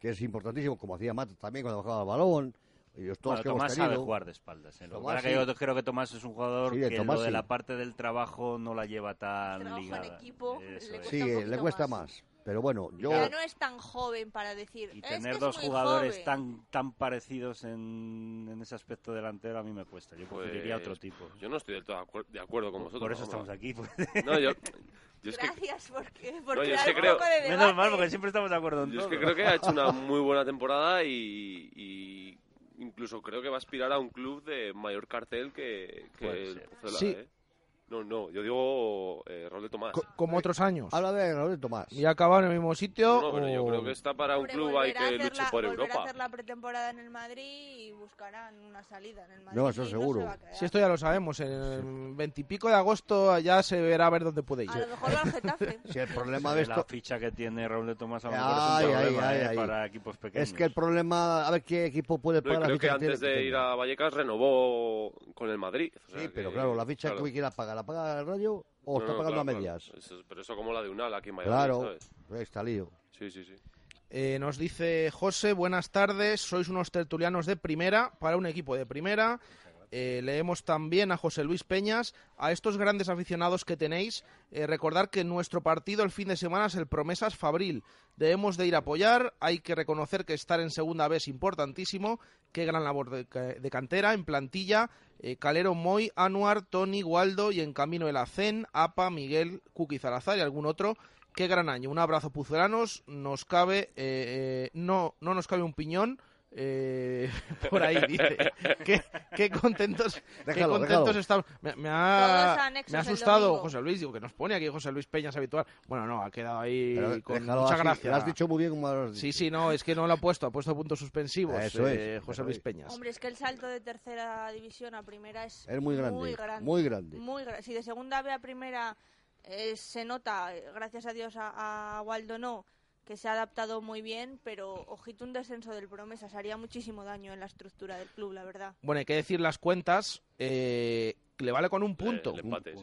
que es importantísimo, como hacía Mata también cuando bajaba el balón. Y los todos Bueno, que hemos Tomás tenido. sabe jugar de espaldas. ¿eh? Que Tomás pasa es que sí. yo creo que Tomás es un jugador Sí, que Tomás lo de sí. la parte del trabajo no la lleva tan Trabajo en ligada. equipo, le cuesta Sí, le cuesta más. más. Pero bueno, yo... Ya no es tan joven para decir. Y "Es que tener es dos muy jugadores joven". tan tan parecidos en, en ese aspecto delantero a mí me cuesta. Yo preferiría Pues, otro tipo. Yo no estoy del todo acuer- de acuerdo con vosotros. Por eso vamos. estamos aquí. pues. No, yo... yo es que, Gracias, porque, No, yo es que creo- de. Menos mal, porque siempre estamos de acuerdo en yo es todo. que creo que ha hecho una muy buena temporada y, y incluso creo que va a aspirar a un club de mayor cartel que, que el ser. Pucela, Sí. ¿eh? No, no, yo digo eh, Raúl de Tomás. Co- como otros años. Habla de Raúl de Tomás. ¿Y ha acabado en el mismo sitio? No, pero yo o- creo que está para un club ahí que luche la- por volverá a Europa. hacer la pretemporada en el Madrid y buscarán una salida en el Madrid. No, eso se seguro. a quedar. Si esto ya lo sabemos, en el veintipico de agosto ya se verá a ver dónde puede ir. A lo mejor va al Getafe. Si el problema de la esto... ficha que tiene Raúl de Tomás a lo Ay, mejor es un ay, problema ay, ¿eh? ay. para equipos pequeños. Es que el problema... A ver qué equipo puede No, pagar la creo que ficha tiene antes de pequeña. ir a Vallecas renovó con el Madrid. o sea Sí, que- pero claro, la ficha claro. que quiera pagar, ¿la paga el Rayo o No, está no, pagando claro, a medias? claro. Eso es- pero eso como la de Unal aquí en Valladolid, Claro, ¿sabes? está lío. Sí, sí, sí. Eh, nos dice José, buenas tardes, sois unos tertulianos de primera, para un equipo de primera. Eh, leemos también a José Luis Peñas, a estos grandes aficionados que tenéis, eh, recordar que nuestro partido el fin de semana es el Promesas Fabril. Debemos de ir a apoyar, hay que reconocer que estar en segunda vez es importantísimo, qué gran labor de, ca- de cantera, en plantilla, eh, Calero, Moy, Anuar, Tony, Waldo y en camino el Acen, Apa, Miguel, Kuki Zalazar y algún otro. Qué gran año. Un abrazo puzelanos. Nos cabe, no, no nos cabe un piñón eh, por ahí dice. Qué, contentos, qué contentos estamos. Me, ha, me ha asustado José Luis, digo que nos pone aquí José Luis Peñas habitual. Bueno, no, ha quedado ahí con mucha gracia. Lo has dicho muy bien como Sí, sí, no, es que no lo ha puesto, ha puesto puntos suspensivos eh, José Luis Peñas. Hombre, es que el salto de tercera división a primera es, muy, grande, muy grande. Muy grande. Si de segunda B a primera eh, se nota, gracias a Dios a, a Waldo no, que se ha adaptado muy bien, pero ojito un descenso del Promesas haría muchísimo daño en la estructura del club, la verdad. Bueno, hay que decir las cuentas, eh, le vale con un punto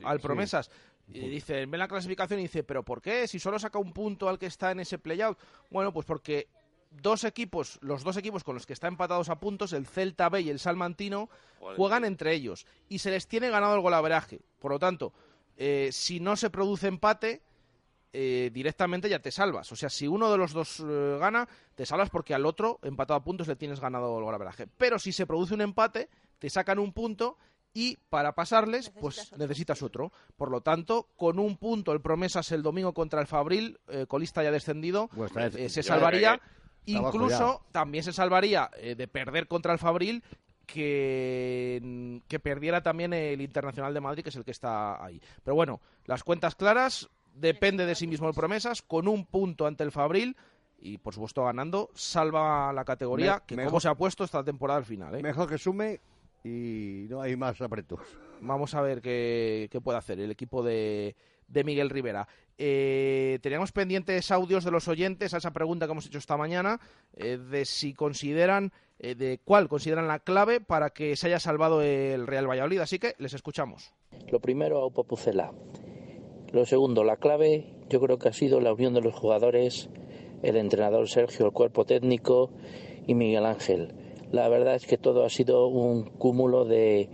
al Promesas. Y dice, ve la clasificación y dice, ¿pero por qué? Si solo saca un punto al que está en ese playout. Bueno, pues porque dos equipos, los dos equipos con los que están empatados a puntos, el Celta B y el Salmantino, juegan entre ellos y se les tiene ganado el golaveraje. Por lo tanto, eh, si no se produce empate, eh, directamente ya te salvas. O sea, si uno de los dos eh, gana, te salvas porque al otro, empatado a puntos, le tienes ganado el golaveraje. Pero si se produce un empate, te sacan un punto y para pasarles, pues necesitas otro. Por lo tanto, con un punto el Promesas el domingo contra el Fabril, eh, colista ya descendido, pues se salvaría. Incluso también se salvaría de perder contra el Fabril que, que, perdiera también el Internacional de Madrid, que es el que está ahí. Pero bueno, las cuentas claras, depende de sí mismo el Promesas, con un punto ante el Fabril y por supuesto ganando, salva la categoría, que como se ha puesto esta temporada al final. ¿eh? Mejor que sume y no hay más apretos. Vamos a ver qué, puede hacer el equipo de, de Miguel Rivera. Eh, teníamos pendientes audios de los oyentes a esa pregunta que hemos hecho esta mañana, eh, de si consideran, eh, de cuál consideran la clave para que se haya salvado el Real Valladolid. Así que les escuchamos. Lo primero, a Pucela. Lo segundo, la clave yo creo que ha sido la unión de los jugadores, el entrenador Sergio, el cuerpo técnico y Miguel Ángel. La verdad es que todo ha sido un cúmulo de,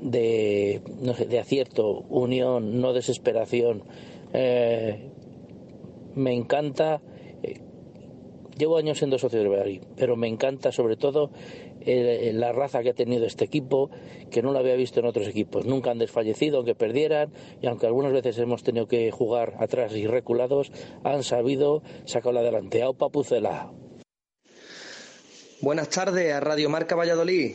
de, de acierto, unión, no desesperación. Eh, me encanta, eh, llevo años siendo socio del Valladolid, pero me encanta sobre todo la raza que ha tenido este equipo, que no lo había visto en otros equipos. Nunca han desfallecido, aunque perdieran, y aunque algunas veces hemos tenido que jugar atrás y reculados, han sabido sacarla adelante. ¡Aupa Pucela! Buenas tardes a Radio Marca Valladolid.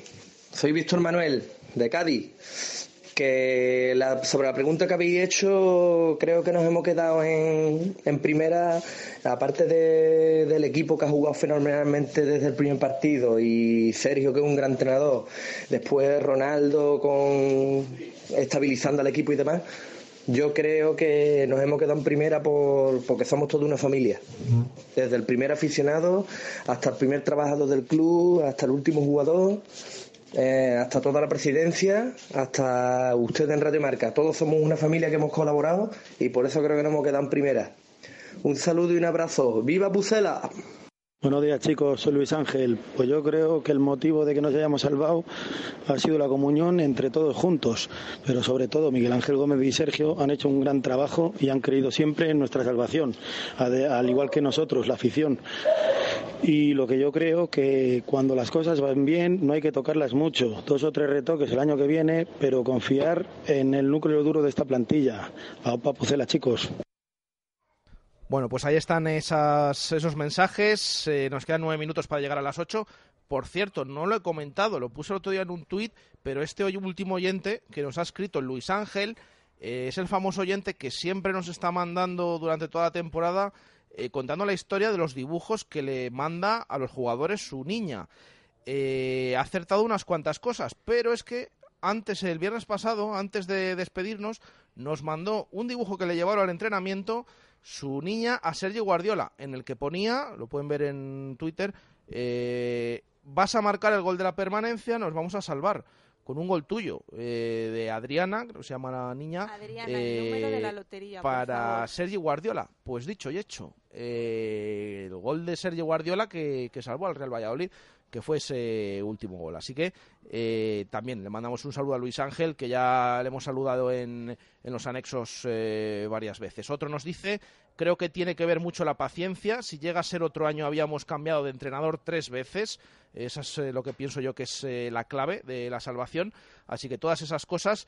Soy Víctor Manuel, de Cádiz que sobre la pregunta que habéis hecho, creo que nos hemos quedado en, en primera, aparte del equipo que ha jugado fenomenalmente desde el primer partido y Sergio, que es un gran entrenador, después Ronaldo con estabilizando al equipo y demás. Yo creo que nos hemos quedado en primera por, porque somos toda una familia. Desde el primer aficionado hasta el primer trabajador del club, hasta el último jugador. Eh, hasta toda la presidencia, hasta usted en Radio Marca. Todos somos una familia que hemos colaborado y por eso creo que nos hemos quedado en primera. Un saludo y un abrazo. ¡Viva Pucela! Buenos días chicos, soy Luis Ángel. Pues yo creo que el motivo de que nos hayamos salvado ha sido la comunión entre todos juntos, pero sobre todo Miguel Ángel Gómez y Sergio han hecho un gran trabajo y han creído siempre en nuestra salvación, al igual que nosotros, la afición. Y lo que yo creo que cuando las cosas van bien no hay que tocarlas mucho, dos o tres retoques el año que viene, pero confiar en el núcleo duro de esta plantilla. A Pucela, chicos. Bueno, pues ahí están esas, esos mensajes. Eh, nos quedan nueve minutos para llegar a las ocho. Por cierto, no lo he comentado, lo puse el otro día en un tuit, pero este hoy último oyente que nos ha escrito, Luis Ángel, eh, es el famoso oyente que siempre nos está mandando durante toda la temporada eh, contando la historia de los dibujos que le manda a los jugadores su niña. ha acertado unas cuantas cosas, pero es que antes, el viernes pasado, antes de despedirnos, nos mandó un dibujo que le llevaron al entrenamiento su niña a Sergio Guardiola, en el que ponía, lo pueden ver en Twitter, eh, vas a marcar el gol de la permanencia, nos vamos a salvar con un gol tuyo eh, de Adriana, creo que se llama la niña, Adriana, el número de la lotería, para Sergio Guardiola. Pues dicho y hecho, eh, el gol de Sergio Guardiola que, que salvó al Real Valladolid que fue ese último gol. Así que eh, también le mandamos un saludo a Luis Ángel, que ya le hemos saludado en, en los anexos eh, varias veces. Otro nos dice, creo que tiene que ver mucho la paciencia. Si llega a ser otro año, habíamos cambiado de entrenador tres veces. Eso es eh, lo que pienso yo que es la clave de la salvación. Así que todas esas cosas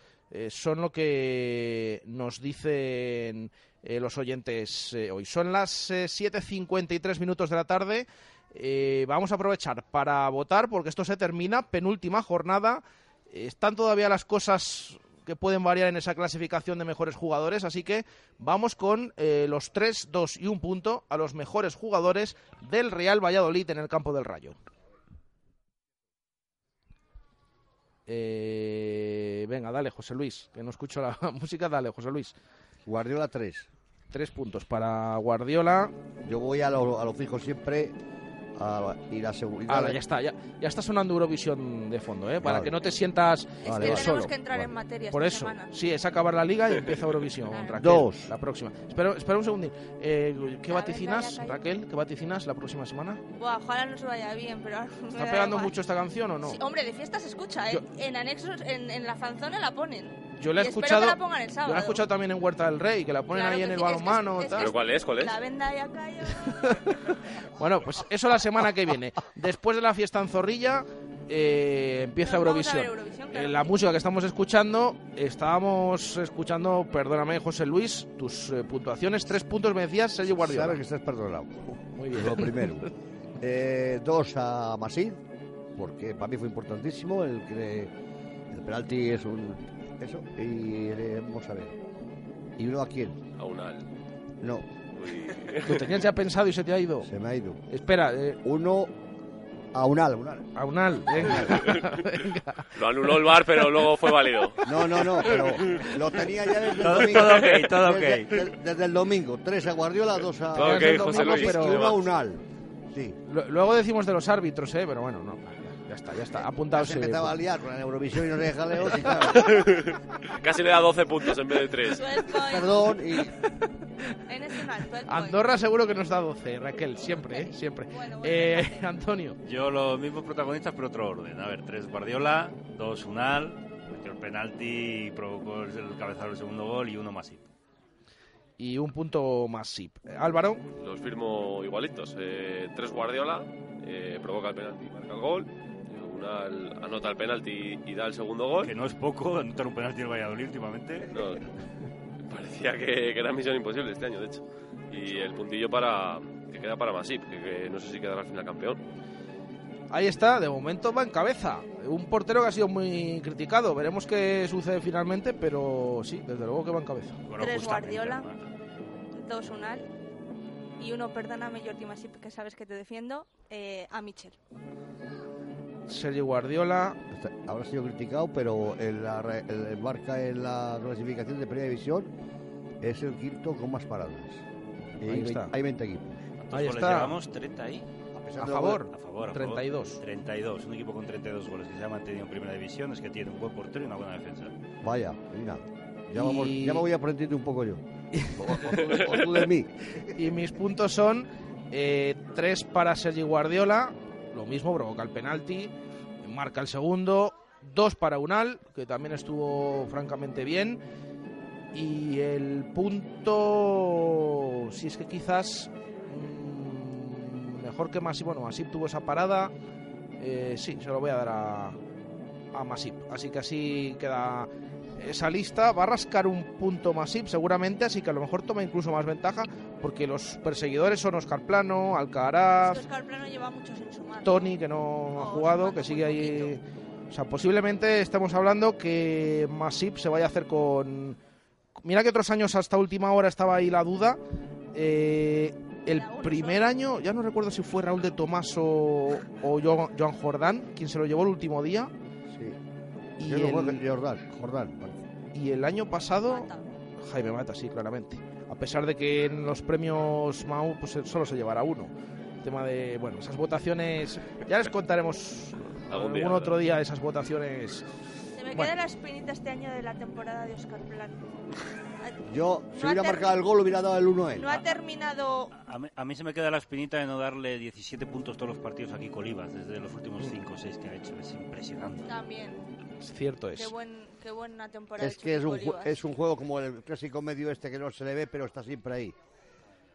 son lo que nos dicen los oyentes hoy. Son las 7.53 minutos de la tarde. Eh, vamos a aprovechar para votar porque esto se termina, penúltima jornada. Están todavía las cosas que pueden variar en esa clasificación de mejores jugadores, así que vamos con eh, los 3, 2 y un punto a los mejores jugadores del Real Valladolid en el campo del Rayo. Eh, venga, dale, José Luis, que no escucho la música, dale, José Luis. Guardiola 3. Tres puntos para Guardiola. Yo voy a lo, a lo fijo siempre a, y la seguridad. Ahora, ya está, ya, ya está sonando Eurovisión de fondo, ¿eh? Para Vale. que no te sientas Vale, eh, vale. solo. Tenemos que entrar en materia Por esta eso, semana. sí, es acabar la liga y empieza Eurovisión, Raquel. Dos. La próxima. Espera, espera un segundín. Eh, ¿Qué vaticinas, Raquel? ¿Qué vaticinas la próxima semana? Buah, ojalá no se vaya bien, pero... me ¿Está da pegando igual. mucho esta canción o no? Sí, hombre, de fiesta se escucha, ¿eh? Yo- En anexos, en, en la fanzona la ponen. Yo la he Y escuchado. que la pongan el yo la he escuchado también en Huerta del Rey, que la ponen Claro ahí en el sí, balonmano. ¿Pero cuál es? ¿Cuál es? La venda ya cayó. Bueno, pues eso la semana que viene. Después de la fiesta en Zorrilla eh, empieza Nos vamos a Eurovisión. ver Eurovisión, claro Eh, que la música que estamos escuchando, estábamos escuchando, perdóname José Luis, tus eh, puntuaciones, tres puntos me decías Sergio Guardiola. Sabes que estás perdonado. Muy bien. Lo primero. Eh, dos a Masí, porque para mí fue importantísimo. El que el penalti es un. Eso. Y eh, vamos a ver. ¿Y uno a quién? A Unal. No. Lo tenías ya pensado y se te ha ido. Se me ha ido. Espera, eh, Uno a Unal. Unal. a Unal, venga. Lo anuló el bar, pero luego fue válido. No, no, no, pero lo tenía ya desde Todo- el domingo. todo ok, todo Desde, ok. de- desde el domingo. Tres a Guardiola, dos a. Todo ok, José Luis. pero- Y uno a Unal. Sí. Lu- Luego decimos de los árbitros, ¿eh? Pero bueno, no. Ya, está, ya está. Apuntado. Se empezaba a liar con la Eurovisión y no se deja leos y claro. Casi le da 12 puntos en vez de 3. Twelve points. Perdón y. Andorra seguro que nos da 12, Raquel, siempre, ¿eh? Siempre. Bueno, bueno, Eh, Antonio. Yo los mismos protagonistas, pero otro orden. A ver, tres Guardiola, dos Unal, metió el penalti y provocó el cabezazo del segundo gol y uno más. Y un punto más SIP. Álvaro. Los firmo igualitos. Eh, tres Guardiola, eh, provoca el penalti y marca el gol. Unal anota el penalti y da el segundo gol. Que no es poco anotar un penalti en Valladolid últimamente. No, parecía que, que era misión imposible este año, de hecho. Y el puntillo para que queda para Masip, que, que no sé si quedará al final campeón. Ahí está, de momento va en cabeza. Un portero que ha sido muy criticado. Veremos qué sucede finalmente, pero sí, desde luego que va en cabeza. Tres Guardiola, dos Unal y uno, perdóname Jordi Masip, que sabes que te defiendo, eh, a Michel. Sergio Guardiola. Está- Ahora ha sido criticado, pero en la, re- el marca en la clasificación de Primera División es el quinto con más paradas. Ahí hay, está. 20, hay 20 equipos. ¿Cuántos Ahí goles está. llevamos? 30 ahí. A favor. A favor, a 32. favor. 32. Un equipo con 32 goles que se ha mantenido en primera división es que tiene un buen portero y una buena defensa. Vaya, mira. Ya, Y- vamos, ya me voy aprendiendo un poco yo. O, o o tú de mí. Y mis puntos son eh, tres para Sergi Guardiola, lo mismo, provoca el penalti, marca el segundo, dos para Unal, que también estuvo francamente bien, y el punto, si es que quizás mm, mejor que Masip, bueno, Masip tuvo esa parada, eh, sí, se lo voy a dar a, a Masip, así que así queda esa lista. Va a rascar un punto Masip seguramente, así que a lo mejor toma incluso más ventaja porque los perseguidores son Oscar Plano, Alcaraz, Es que Oscar Plano lleva muchos en su mano. Tony que no ha jugado, que sigue ahí. O sea, posiblemente estamos hablando que Masip se vaya a hacer con. Mira que otros años hasta última hora estaba ahí la duda. Eh, el primer año, ya no recuerdo si fue Raúl de Tomás o, o Jo- Joan Jordán, quien se lo llevó el último día. Sí. Y Yo lo juego el- Jordán, Jordán. Y el año pasado, Jaime Mata, sí, claramente. A pesar de que en los premios MAU pues, solo se llevará uno. El tema de, bueno, esas votaciones, ya les contaremos Algún algún día, otro día esas votaciones. Se me Bueno. queda la espinita este año de la temporada de Oscar Plano. Yo, si No ha hubiera marcado el gol, hubiera dado el 1 a él. No ha terminado A mí, a mí se me queda la espinita de no darle 17 puntos todos los partidos aquí con Olivas, desde los últimos 5 o 6 que ha hecho. Es impresionante. también. Es cierto Qué, es. buen, qué buena temporada. Es que es un, es un juego como el clásico medio este que no se le ve, pero está siempre ahí.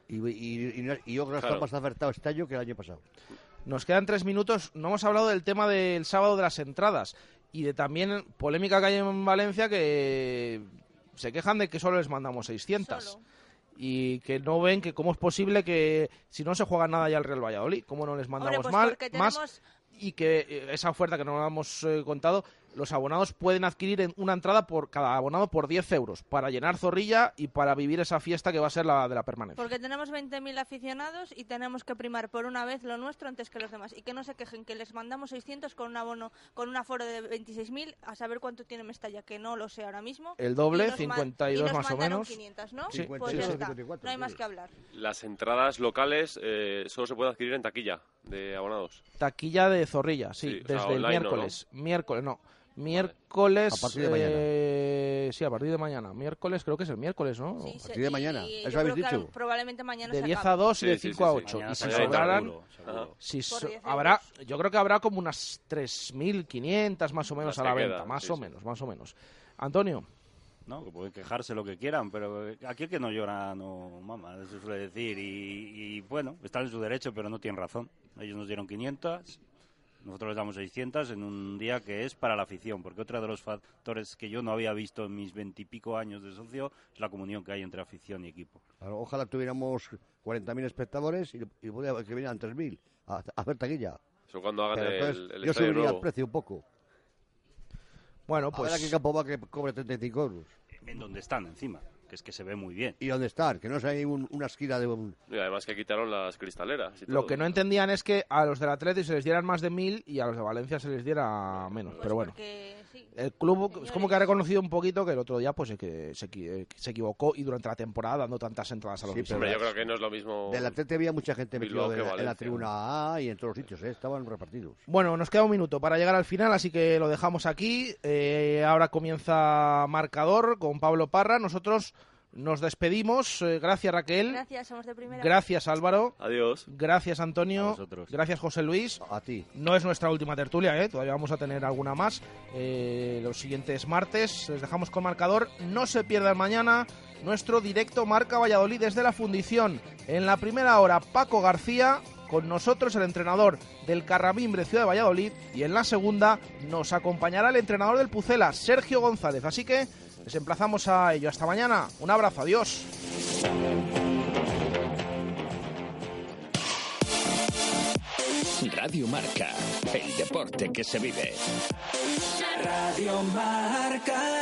Y, y- y y yo creo que Claro. está más acertado este año que el año pasado. Nos quedan tres minutos. No hemos hablado del tema del sábado de las entradas y de también polémica que hay en Valencia que se quejan de que solo les mandamos 600. y que no ven que cómo es posible que si no se juega nada ya el Real Valladolid, cómo no les mandamos pues mal, más y que eh, esa oferta que no hemos eh, contado, los abonados pueden adquirir en una entrada por cada abonado por 10 euros para llenar Zorrilla y para vivir esa fiesta que va a ser la de la permanencia. Porque tenemos 20.000 aficionados y tenemos que primar por una vez lo nuestro antes que los demás. Y que no se quejen que les mandamos 600 con un abono, con un aforo de 26.000, a saber cuánto tiene Mestalla, que no lo sé ahora mismo. El doble, Y nos ma- 52 y nos más o menos. 500, ¿no? Sí, pues sí, ya sí. está. No hay más que hablar. Las entradas locales eh, solo se puede adquirir en taquilla de abonados. Taquilla de Zorrilla, sí, Sí, o sea, desde el no, miércoles. Miércoles, no. Miércoles. A partir de mañana. eh, sí, a partir de mañana. Miércoles, creo que es el miércoles, ¿no? Sí, partir de mañana. y ¿Eso habéis dicho? Probablemente mañana de se 10 acabe. a 2 y de Sí, sí, 5 a sí, sí. 8. Mañana Y si sobraran, seguro, seguro. si Por so- 10 habrá, yo creo que habrá como unas 3.500 más o menos Las a la venta, quedan, más sí, o sí. menos, más o menos. Antonio, No, que pueden quejarse lo que quieran, pero aquí el que no llora no mama, eso se suele decir. Y, y, bueno, están en su derecho, pero no tienen razón. Ellos nos dieron 500, nosotros les damos 600 en un día que es para la afición, porque otro de los factores que yo no había visto en mis veintipico años de socio es la comunión que hay entre afición y equipo. Claro, Ojalá tuviéramos 40.000 espectadores y, y que vinieran 3.000 a, a ver taquilla. Eso cuando hagan Pero el, entonces el yo subiría nuevo. el precio un poco. bueno, A ver pues a qué campo va que cobre 35 euros. En donde están encima, que es que se ve muy bien. ¿Y dónde están? Que no sea ahí un- una esquina de un... Y además que quitaron las cristaleras. y lo todo. que no entendían es que a los del Atlético se les dieran más de 1.000 y a los de Valencia se les diera menos. Pues pero bueno. porque, sí. El club es como que ha reconocido un poquito que el otro día pues se, que se, eh, se equivocó y durante la temporada dando tantas entradas a los Sí, pero yo creo que no es lo mismo. Del Atleti había mucha gente metida en, la- en la Valencia. tribuna A y en todos los sitios, ¿eh? estaban repartidos. Bueno, nos queda un minuto para llegar al final, así que lo dejamos aquí. Eh, ahora comienza marcador con Pablo Parra. Nosotros nos despedimos. Eh, gracias Raquel. Gracias, somos de primera. Gracias Álvaro. Adiós. Gracias A Antonio. vosotros. Gracias José Luis. A ti. No es nuestra última tertulia, ¿eh? todavía vamos a tener alguna más eh, los siguientes martes. Les dejamos con marcador. No se pierdan mañana nuestro directo Marca Valladolid desde la fundición. En la primera hora, Paco García. Con nosotros el entrenador del Carramimbre Ciudad de Valladolid y en la segunda nos acompañará el entrenador del Pucela, Sergio González. Así que les emplazamos a ello. Hasta mañana. Un abrazo. Adiós. Radio Marca, el deporte que se vive. Radio Marca.